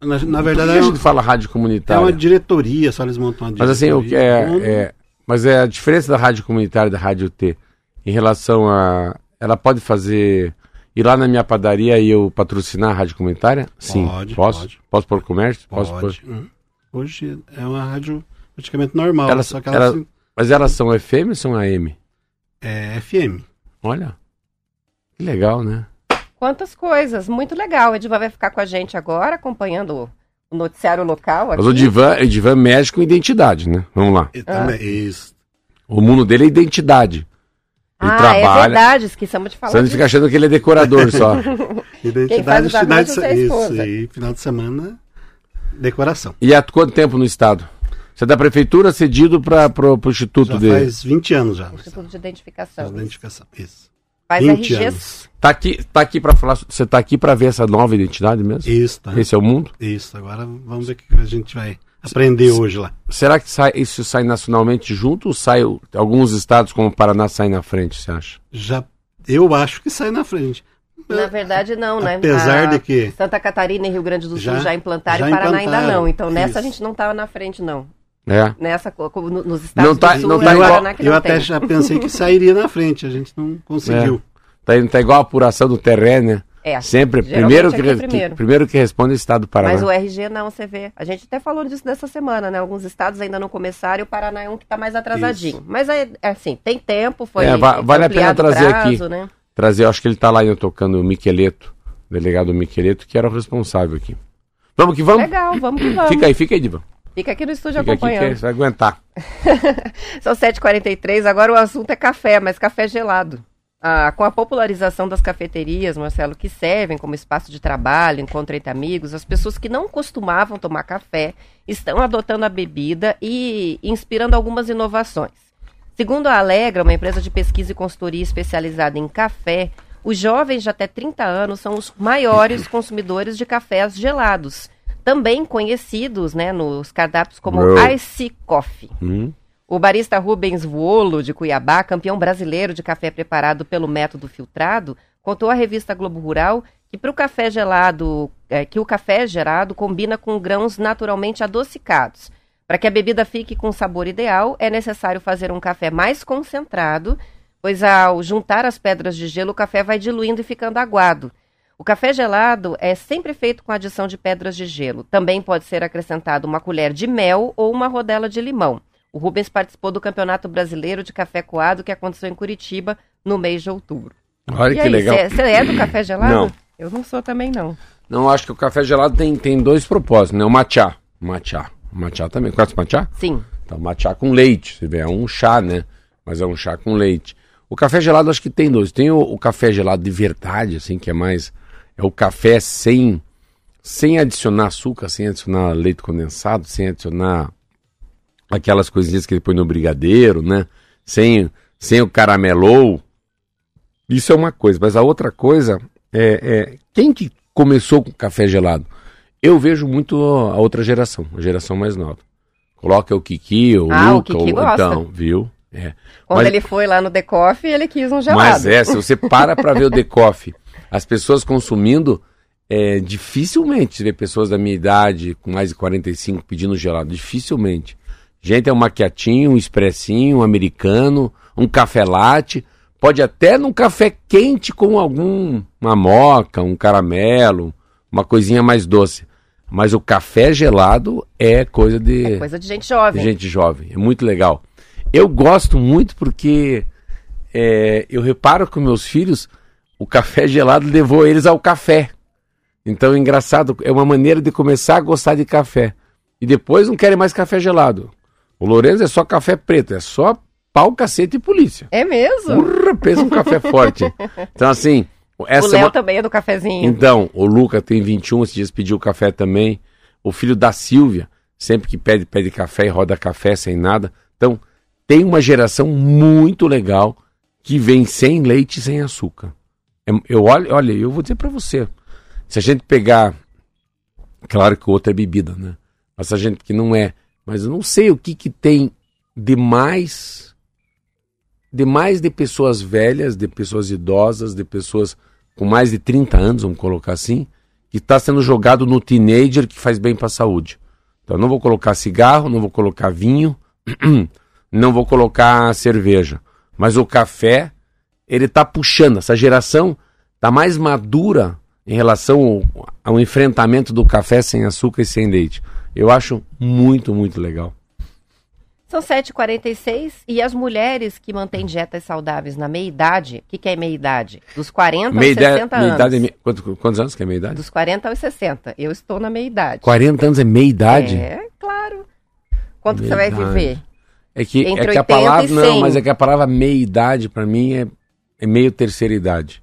Na, na verdade, a é gente uma, fala rádio é comunitária? uma diretoria, só eles montam uma Mas assim, o que é, diretoria. é- Mas é a diferença da rádio comunitária e da rádio T em relação a. Ela pode fazer. Ir lá na minha padaria e eu patrocinar a rádio comunitária? Sim. Pode, Posso? pode. Posso pôr comércio? Posso pôr. Pode. Hum. Hoje é uma rádio praticamente normal, Ela- só que ela, ela- Mas elas são FM ou são AM? é FM. Olha. Que legal, né? Quantas coisas. Muito legal. O Edivan vai ficar com a gente agora, acompanhando o noticiário local aqui. Mas o Divan, o Divan mexe com identidade, né? Vamos lá. Também, Isso. O mundo dele é identidade. Ele ah, é trabalha. verdade. Esquecemos de falar Você não fica achando que ele é decorador só. (laughs) Identidade, faz os final de, arranjos é a se- esposa. isso, e final de semana, decoração. E há quanto tempo no estado? Você é da prefeitura cedido para o instituto Já dele? faz 20 anos já. Instituto de Identificação. Identificação. Isso. Faz 20 RG. anos. Tá aqui, tá aqui para falar. Você tá aqui para ver essa nova identidade mesmo? Isso, tá. Esse é o mundo? Isso. Agora vamos ver o que a gente vai aprender hoje lá. Será que sai- isso sai nacionalmente junto ou sai alguns estados como o Paraná saem na frente, você acha? Já, eu acho que sai na frente. Na verdade, não, né? Apesar A de que Santa Catarina e Rio Grande do Sul Já- já, implantaram já e Paraná ainda implantaram. não. Então nessa Isso. a gente não estava na frente, não. É. Nessa, co- co- no- nos estados Não tá- do Sul, não é tá igual- Paraná que eu não até tem. já pensei que sairia na frente. A gente não conseguiu. Tá, indo- tá igual a apuração do terreno, né? É, Sempre, primeiro que, aqui é primeiro. que- primeiro que responde é o estado do Paraná. Mas o RG não, você vê. A gente até falou disso nessa semana, né? Alguns estados ainda não começaram e o Paraná é um que está mais atrasadinho. Isso. Mas é, é assim, tem tempo, foi É, va- vale a pena trazer prazo, aqui. Né? Trazer, eu acho que ele tá lá ainda tocando o Miqueleto, o delegado Miqueleto, que era o responsável aqui. Vamos que vamos? Legal, vamos que vamos. Fica aí, fica aí, Diva. Fica aqui no estúdio Fica aqui que acompanhando. vai aguentar. (laughs) São 7h43, agora o assunto é café, mas café gelado. Ah, com a popularização das cafeterias, Marcelo, que servem como espaço de trabalho, encontro entre amigos, as pessoas que não costumavam tomar café estão adotando a bebida e inspirando algumas inovações. Segundo a Alegra, uma empresa de pesquisa e consultoria especializada em café, os jovens de até 30 anos são os maiores consumidores de cafés gelados, também conhecidos né, nos cardápios como Bro. Ice Coffee. Hum? O barista Rubens Vuolo, de Cuiabá, campeão brasileiro de café preparado pelo método filtrado, contou à revista Globo Rural que para o café gelado, eh, que o café gerado combina com grãos naturalmente adocicados, Para que a bebida fique com sabor ideal, é necessário fazer um café mais concentrado, pois ao juntar as pedras de gelo, o café vai diluindo e ficando aguado. O café gelado é sempre feito com adição de pedras de gelo. Também pode ser acrescentado uma colher de mel ou uma rodela de limão. O Rubens participou do Campeonato Brasileiro de Café Coado que aconteceu em Curitiba no mês de outubro. Olha e que aí, legal. Você é do café gelado? Não. Eu não sou também, não. Não, acho que o café gelado tem, tem dois propósitos, né? O matcha. Matcha. Matcha também. Conhece matcha? Sim. Então, matcha com leite. Você vê, é um chá, né? Mas é um chá com leite. O café gelado acho que tem dois. Tem o, o café gelado de verdade, assim, que é mais. É o café sem, sem adicionar açúcar, sem adicionar leite condensado, sem adicionar aquelas coisinhas que ele põe no brigadeiro, né? Sem, sem o caramelou. Isso é uma coisa. Mas a outra coisa é, é quem que começou com café gelado? Eu vejo muito a outra geração, a geração mais nova. Coloca o Kiki, o Ah, o Luca, Kiki o- gosta. então, viu? É. Quando Mas- ele foi lá no Decoff, ele quis um gelado. mas é, se você para pra ver o decoff, (laughs) as pessoas consumindo, é, dificilmente você vê pessoas da minha idade, com mais de 45, pedindo gelado. Dificilmente. Gente, é um maquiatinho, um expressinho, um americano, um café latte. Pode até num café quente com algum, uma moca, um caramelo, uma coisinha mais doce. Mas o café gelado é coisa de... É coisa de gente jovem. Gente jovem, é muito legal. Eu gosto muito porque é, eu reparo com meus filhos, o café gelado levou eles ao café. Então, é engraçado, é uma maneira de começar a gostar de café. E depois não querem mais café gelado. O Lourenço é só café preto, é só pau, cacete e polícia. É mesmo? Urra, pensa um café forte. (laughs) Então, assim, o essa é Léo uma... também é do cafezinho. Então, o Luca tem 21, esses dias pediu café também. O filho da Silvia, sempre que pede, pede café e roda café sem nada. Então, tem uma geração muito legal que vem sem leite e sem açúcar. Eu olho, olha, eu vou dizer pra você. Se a gente pegar. Claro que o outro é bebida, né? Mas a gente que não é. Mas eu não sei o que, que tem de mais. De mais de pessoas velhas, de pessoas idosas, de pessoas com mais de 30 anos, vamos colocar assim, que está sendo jogado no teenager que faz bem para a saúde. Então, eu não vou colocar cigarro, não vou colocar vinho, (clears throat) não vou colocar cerveja. Mas o café, ele está puxando. Essa geração está mais madura em relação ao, ao enfrentamento do café sem açúcar e sem leite. Eu acho muito, muito legal. São 7h46 e as mulheres que mantêm dietas saudáveis na meia-idade, o que, que é meia-idade? Dos 40 Meia aos idade, 60 meia anos. idade é me- quanto- quantos anos que é meia idade? Dos 40 aos 60. Eu estou na meia-idade. 40 anos é meia idade? É, claro. Quanto que você vai Meia-idade. viver? É que, é Entre que a 80 palavra. e Não, 100. mas é que a palavra meia idade pra mim é, é meio terceira idade.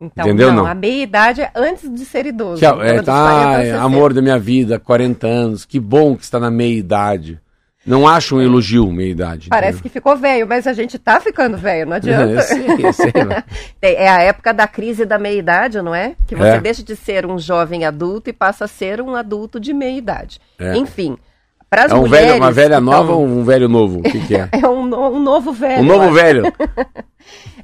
Então, Entendeu, não, não? a meia-idade é antes de ser idoso. Que, é, 40 ah, aos é, 60. amor da minha vida, 40 anos, que bom que está na meia idade. Não acho um elogio meia idade. Parece que ficou velho, mas a gente tá ficando velho, não (laughs) adianta. Eu sei, eu sei, (laughs) É a época da crise da meia-idade, não é? Que você É. deixa de ser um jovem adulto e passa a ser um adulto de meia-idade. É. Enfim, para as É um mulheres... velho, uma velha que nova ou um velho novo? O que, que é? (laughs) É um, um novo velho. Um novo velho. (laughs)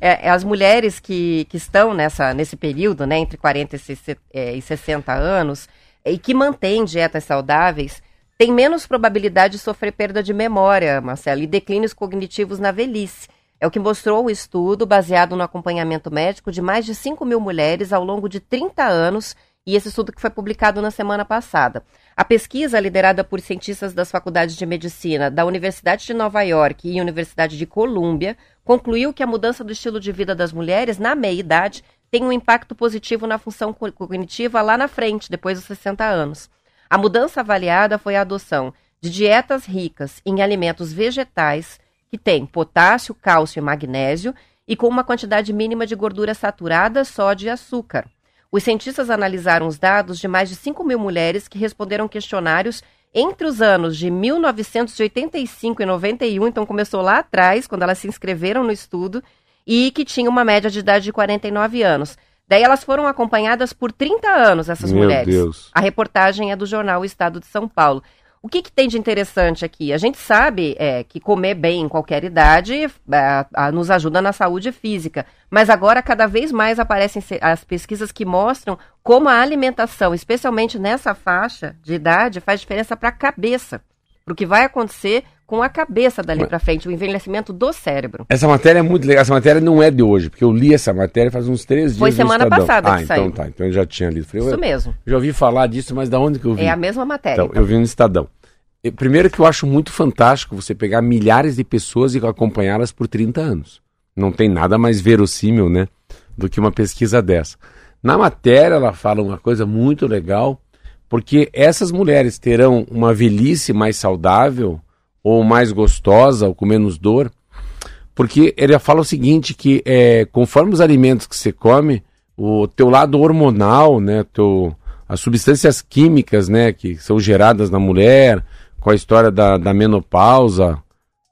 É, é as mulheres que, que estão nessa, nesse período, né, entre 40 e 60, é, e 60 anos, e que mantêm dietas saudáveis, têm menos probabilidade de sofrer perda de memória, Marcelo, e declínios cognitivos na velhice. É o que mostrou o estudo baseado no acompanhamento médico de mais de 5 mil mulheres ao longo de 30 anos, e esse estudo que foi publicado na semana passada. A pesquisa, liderada por cientistas das faculdades de medicina da Universidade de Nova York e Universidade de Colômbia, concluiu que a mudança do estilo de vida das mulheres na meia-idade tem um impacto positivo na função co- cognitiva lá na frente, depois dos 60 anos. A mudança avaliada foi a adoção de dietas ricas em alimentos vegetais que têm potássio, cálcio e magnésio e com uma quantidade mínima de gordura saturada, sódio e açúcar. Os cientistas analisaram os dados de mais de 5 mil mulheres que responderam questionários entre os anos de 1985 e 91, então começou lá atrás, quando elas se inscreveram no estudo, e que tinham uma média de idade de 49 anos. Daí elas foram acompanhadas por 30 anos, essas Meu mulheres. Deus. A reportagem é do jornal O Estado de São Paulo. O que, que tem de interessante aqui? A gente sabe é, que comer bem em qualquer idade é, nos ajuda na saúde física, mas agora cada vez mais aparecem as pesquisas que mostram como a alimentação, especialmente nessa faixa de idade, faz diferença para a cabeça. Para o que vai acontecer com a cabeça dali para frente, o envelhecimento do cérebro. Essa matéria é muito legal. Essa matéria não é de hoje, porque eu li essa matéria faz uns três dias. Foi semana passada ah, que então saiu. tá. Então eu já tinha lido. Falei, Isso eu mesmo. já ouvi falar disso, mas da onde que eu vi? É a mesma matéria. Então, eu vi no Estadão. Primeiro que eu acho muito fantástico você pegar milhares de pessoas e acompanhá-las por 30 anos. Não tem nada mais verossímil, né, do que uma pesquisa dessa. Na matéria ela fala uma coisa muito legal, porque essas mulheres terão uma velhice mais saudável ou mais gostosa ou com menos dor, porque ele fala o seguinte que é, conforme os alimentos que você come, o teu lado hormonal, né, teu, as substâncias químicas, né, que são geradas na mulher, com a história da, da menopausa,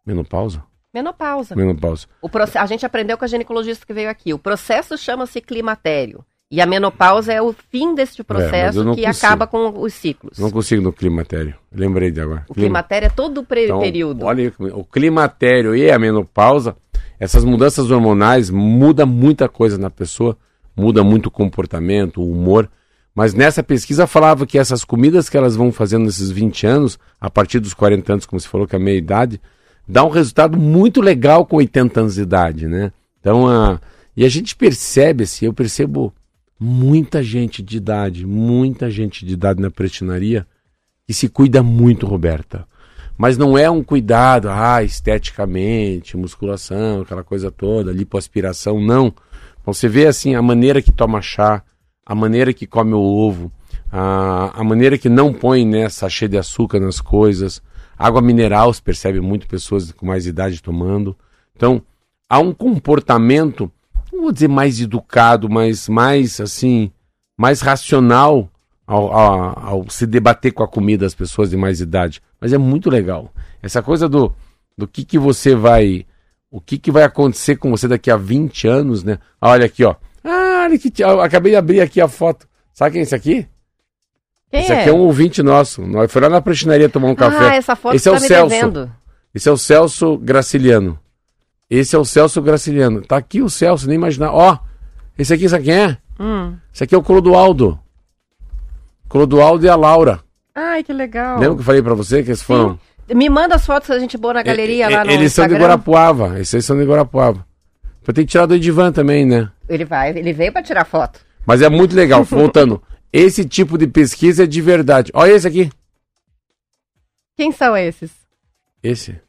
menopausa, Menopausa. menopausa. O proce- A gente aprendeu com a ginecologista que veio aqui. O processo chama-se climatério. E a menopausa é o fim deste processo eu não que consigo. acaba com os ciclos. Não consigo no climatério. Lembrei de agora. O climatério é todo o Então, período. Olha, o climatério e a menopausa, essas mudanças hormonais mudam muita coisa na pessoa, muda muito o comportamento, o humor. Mas nessa pesquisa falava que essas comidas que elas vão fazendo nesses 20 anos, a partir dos 40 anos, como você falou que é a meia idade, dá um resultado muito legal com 80 anos de idade, né? Então, a... e a gente percebe, assim, eu percebo muita gente de idade, muita gente de idade na prestinaria que se cuida muito, Roberta. Mas não é um cuidado, ah, esteticamente, musculação, aquela coisa toda, lipoaspiração, não. Você vê assim a maneira que toma chá, a maneira que come o ovo, a, a maneira que não põe né, sachê de açúcar nas coisas, água mineral, se percebe muito pessoas com mais idade tomando. Então, há um comportamento, não vou dizer mais educado, mas mais assim, mais racional ao, ao- ao se debater com a comida das pessoas de mais idade. Mas é muito legal. Essa coisa do, do que, que você vai. O que, que vai acontecer com você daqui a 20 anos, né? Olha aqui, ó. Ah, olha que. Eu acabei de abrir aqui a foto. Sabe quem é esse aqui? Quem esse aqui é um ouvinte nosso. Nós foi lá na prestinaria tomar um Ah, café. essa foto Esse é tá o me Celso. devendo. Esse é o Celso Graciliano. Esse é o Celso Graciliano. Tá aqui o Celso, nem imaginar. Ó, esse aqui, sabe quem é? Hum. Esse aqui é o Clodoaldo. Clodoaldo e a Laura. Ai, que legal. Lembra que eu falei pra você que eles foram? Me manda as fotos que a gente boa na galeria É, lá no Eles são de Instagram. Guarapuava. Esses aí são de Guarapuava. Eu tenho que tirar do Edivan também, né? Ele vai, ele veio pra tirar foto. Mas é muito legal. (laughs) Voltando. Esse tipo de pesquisa é de verdade. Olha esse aqui. Quem são esses? Esse.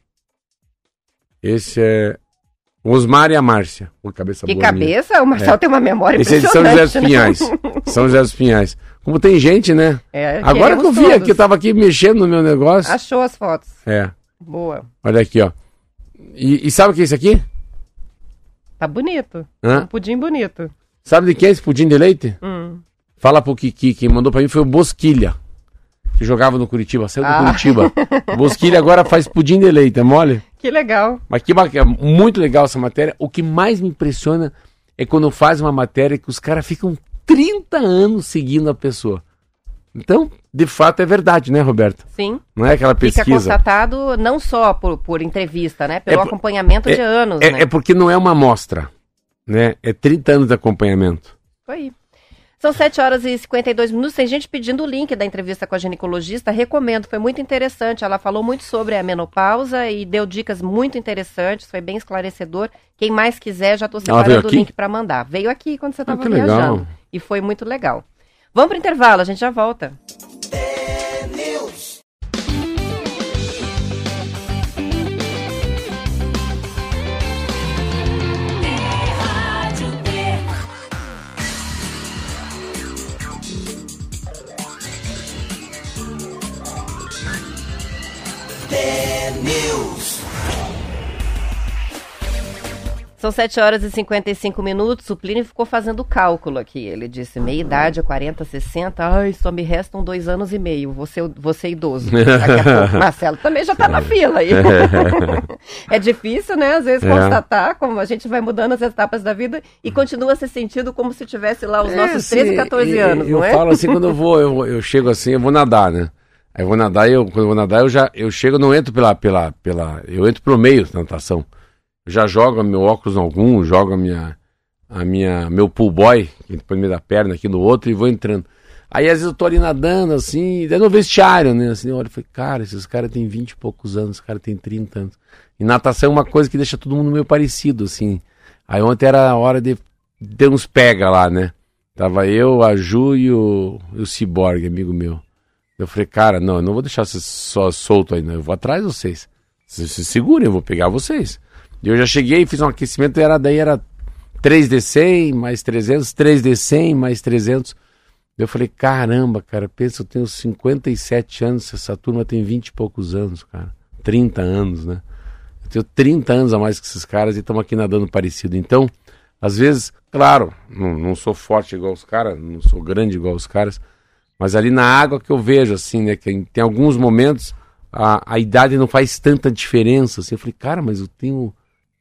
Esse é. Osmar e a Márcia. Uma cabeça Que boa minha. cabeça? O Marcelo tem uma memória Esse é de São impressionante. José dos Pinhais. né? São José dos Pinhais. Como tem gente, né? É, Agora que eu vi todos. aqui, eu tava aqui mexendo no meu negócio. Achou as fotos. É. Boa. Olha aqui, ó. E, e sabe o que é isso aqui? Tá bonito. Hã? Um pudim bonito. Sabe de quem é esse pudim de leite? Hum. Fala pro Kiki, quem mandou pra mim foi o Bosquilha, que jogava no Curitiba, saiu do Ah. Curitiba. O (laughs) Bosquilha agora faz pudim de leite, é mole? Que legal. Mas que bacana, muito legal essa matéria. O que mais me impressiona é quando faz uma matéria que os caras ficam 30 anos seguindo a pessoa. Então, de fato, é verdade, né, Roberto? Sim. Não é aquela Fica pesquisa. constatado não só por, por entrevista, né? Pelo É por- acompanhamento de anos, É, né? é porque não é uma amostra, né? É 30 anos de acompanhamento. Isso aí. São 7 horas e 52 minutos. Tem gente pedindo o link da entrevista com a ginecologista. Recomendo, foi muito interessante. Ela falou muito sobre a menopausa e deu dicas muito interessantes. Foi bem esclarecedor. Quem mais quiser, já estou separando o link para mandar. Veio aqui quando você estava que viajando. legal. E foi muito legal. Vamos para o intervalo, a gente já volta. São 7 horas e 55 minutos. O Plínio ficou fazendo cálculo aqui. Ele disse: meia idade, 40, 60. Ai, só me restam dois anos e meio. Você, você idoso. (laughs) Daqui a pouco. Marcelo também já tá na fila aí. (laughs) é difícil, né? Às vezes É. constatar como a gente vai mudando as etapas da vida e continua se sentindo como se tivesse lá os nossos 13, 14 e- anos, Eu não é? falo assim, quando eu vou, eu, eu (laughs) chego assim, eu vou nadar, né? Aí eu vou nadar e eu, quando eu vou nadar, eu já eu chego, eu não entro pela, pela, pela. Eu entro pro meio da natação. Eu já jogo meu óculos em algum, jogo a minha, a minha, meu pull boy, no meio da perna aqui no outro e vou entrando. Aí às vezes eu tô ali nadando, assim, daí no vestiário, né? Assim, eu olho e falei, cara, esses caras têm 20 e poucos anos, esse cara tem 30 anos. E natação é uma coisa que deixa todo mundo meio parecido, assim. Aí ontem era a hora de ter uns pega lá, né? Tava eu, a Ju e o, e o Cyborg, amigo meu. Eu falei, cara, não, eu não vou deixar vocês só solto não. Eu vou atrás de vocês. Vocês se segurem, eu vou pegar vocês. E eu já cheguei, fiz um aquecimento, era, daí era 3D100 mais 300, 3D100 mais 300. Eu falei, caramba, cara, pensa, eu tenho 57 anos, essa turma tem 20 e poucos anos, cara. 30 anos, né? Eu tenho 30 anos a mais que esses caras e estamos aqui nadando parecido. Então, às vezes, claro, não, não sou forte igual os caras, não sou grande igual os caras, mas ali na água que eu vejo, assim, né? Que tem alguns momentos a, a idade não faz tanta diferença. Assim, eu falei, cara, mas eu tenho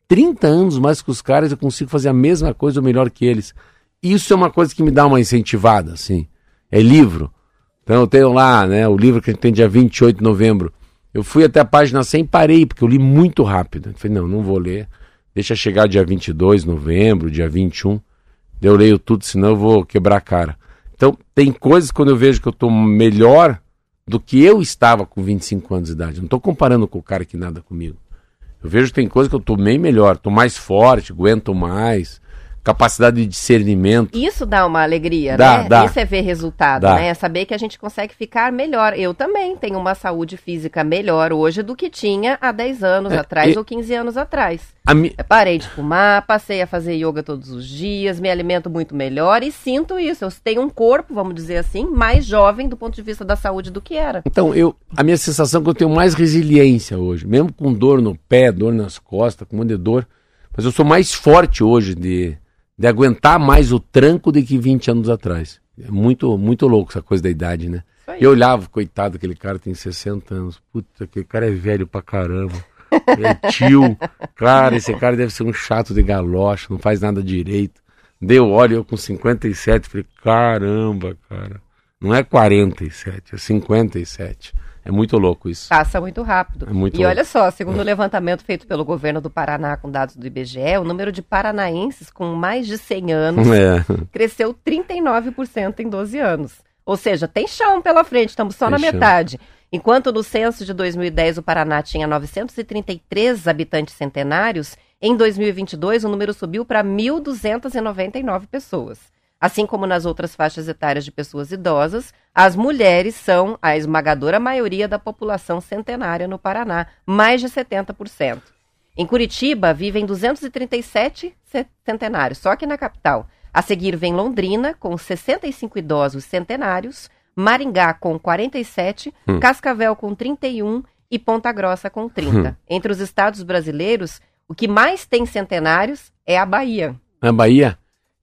30 anos mais que os caras, eu consigo fazer a mesma coisa ou melhor que eles. Isso é uma coisa que me dá uma incentivada, assim. É livro. Então eu tenho lá, né, o livro que a gente tem dia 28 de novembro. Eu fui até a página 100 e parei, porque eu li muito rápido. Eu falei, não, não vou ler. Deixa chegar dia 22 de novembro, dia 21. Daí Eu leio tudo, senão eu vou quebrar a cara. Então, tem coisas quando eu vejo que eu estou melhor do que eu estava com 25 anos de idade. Não estou comparando com o cara que nada comigo. Eu vejo que tem coisas que eu estou bem melhor, estou mais forte, aguento mais, capacidade de discernimento. Isso dá uma alegria, Dá, né? dá. Isso é ver resultado, Dá. né? É saber que a gente consegue ficar melhor. Eu também tenho uma saúde física melhor hoje do que tinha há 10 anos É, atrás e- ou 15 anos atrás. A mi... Parei de fumar, passei a fazer yoga todos os dias, me alimento muito melhor e sinto isso. Eu tenho um corpo, vamos dizer assim, mais jovem do ponto de vista da saúde do que era. Então, eu, a minha sensação é que eu tenho mais resiliência hoje, mesmo com dor no pé, dor nas costas, com um monte de dor. Mas eu sou mais forte hoje de, de aguentar mais o tranco do que 20 anos atrás. É muito, muito louco essa coisa da idade, né? Eu olhava, coitado, aquele cara tem 60 anos. Puta, aquele cara é velho pra caramba. É tio. Cara, esse cara deve ser um chato de galocha, não faz nada direito. Deu olho, eu com 57, falei, caramba, cara. Não é 47, é 57. É muito louco isso. Passa muito rápido. É muito e louco. olha só, segundo o levantamento feito pelo governo do Paraná com dados do IBGE, o número de paranaenses com mais de 100 anos (laughs) É. cresceu 39% em 12 anos. Ou seja, tem chão pela frente, estamos só Tem na chão. metade. Enquanto no censo de 2010 o Paraná tinha 933 habitantes centenários, em 2022 o número subiu para 1.299 pessoas. Assim como nas outras faixas etárias de pessoas idosas, as mulheres são a esmagadora maioria da população centenária no Paraná, mais de 70%. Em Curitiba vivem 237 ce- centenários, só aqui na capital. A seguir vem Londrina, com 65 idosos centenários, Maringá com 47, Hum. Cascavel com 31 e Ponta Grossa com 30. Entre os estados brasileiros, o que mais tem centenários é a Bahia. Na Bahia,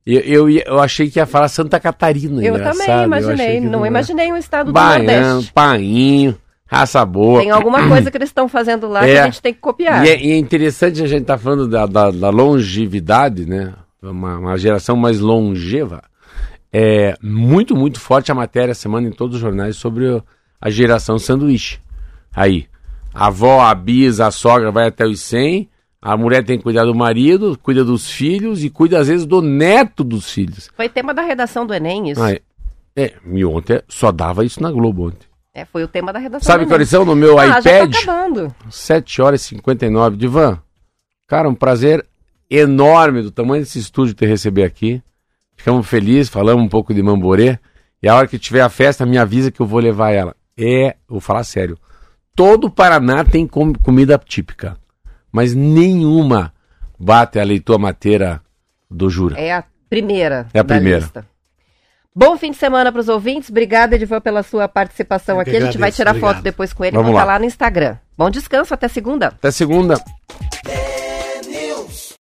eu, eu, eu achei que ia falar Santa Catarina. Eu também Eu imaginei, que não ia- imaginei um estado do Baiano, Nordeste. painho, raça boa. Tem alguma (clears throat) coisa que eles estão fazendo lá que É. a gente tem que copiar. E é, e é interessante a gente estar falando da, da- da longevidade, né? Uma, uma geração mais longeva. É muito, muito forte a matéria essa semana em todos os jornais sobre a geração sanduíche. Aí, a avó, a bisa, a sogra vai até os 100, a mulher tem que cuidar do marido, cuida dos filhos e cuida às vezes do neto dos filhos. Foi tema da redação do Enem, isso. Aí, é, e ontem só dava isso na Globo ontem. É, foi o tema da redação Sabe horas são no meu ah, já iPad? tá acabando. 7 horas e 59. Divan, cara, um prazer enorme do tamanho desse estúdio ter receber aqui. Ficamos felizes, falamos um pouco de Mamborê. E a hora que tiver a festa, me avisa que eu vou levar ela. É, vou falar sério. Todo o Paraná tem com- comida típica, mas nenhuma bate a leitoa mateira do Jura. É a primeira. É a primeira. lista. Bom fim de semana para os ouvintes. Obrigada, Edivan, pela sua participação Eu aqui. que A gente vai agradeço, tirar obrigado. foto depois com ele e Vamos botar lá. lá no Instagram. Bom descanso, até segunda. Até segunda.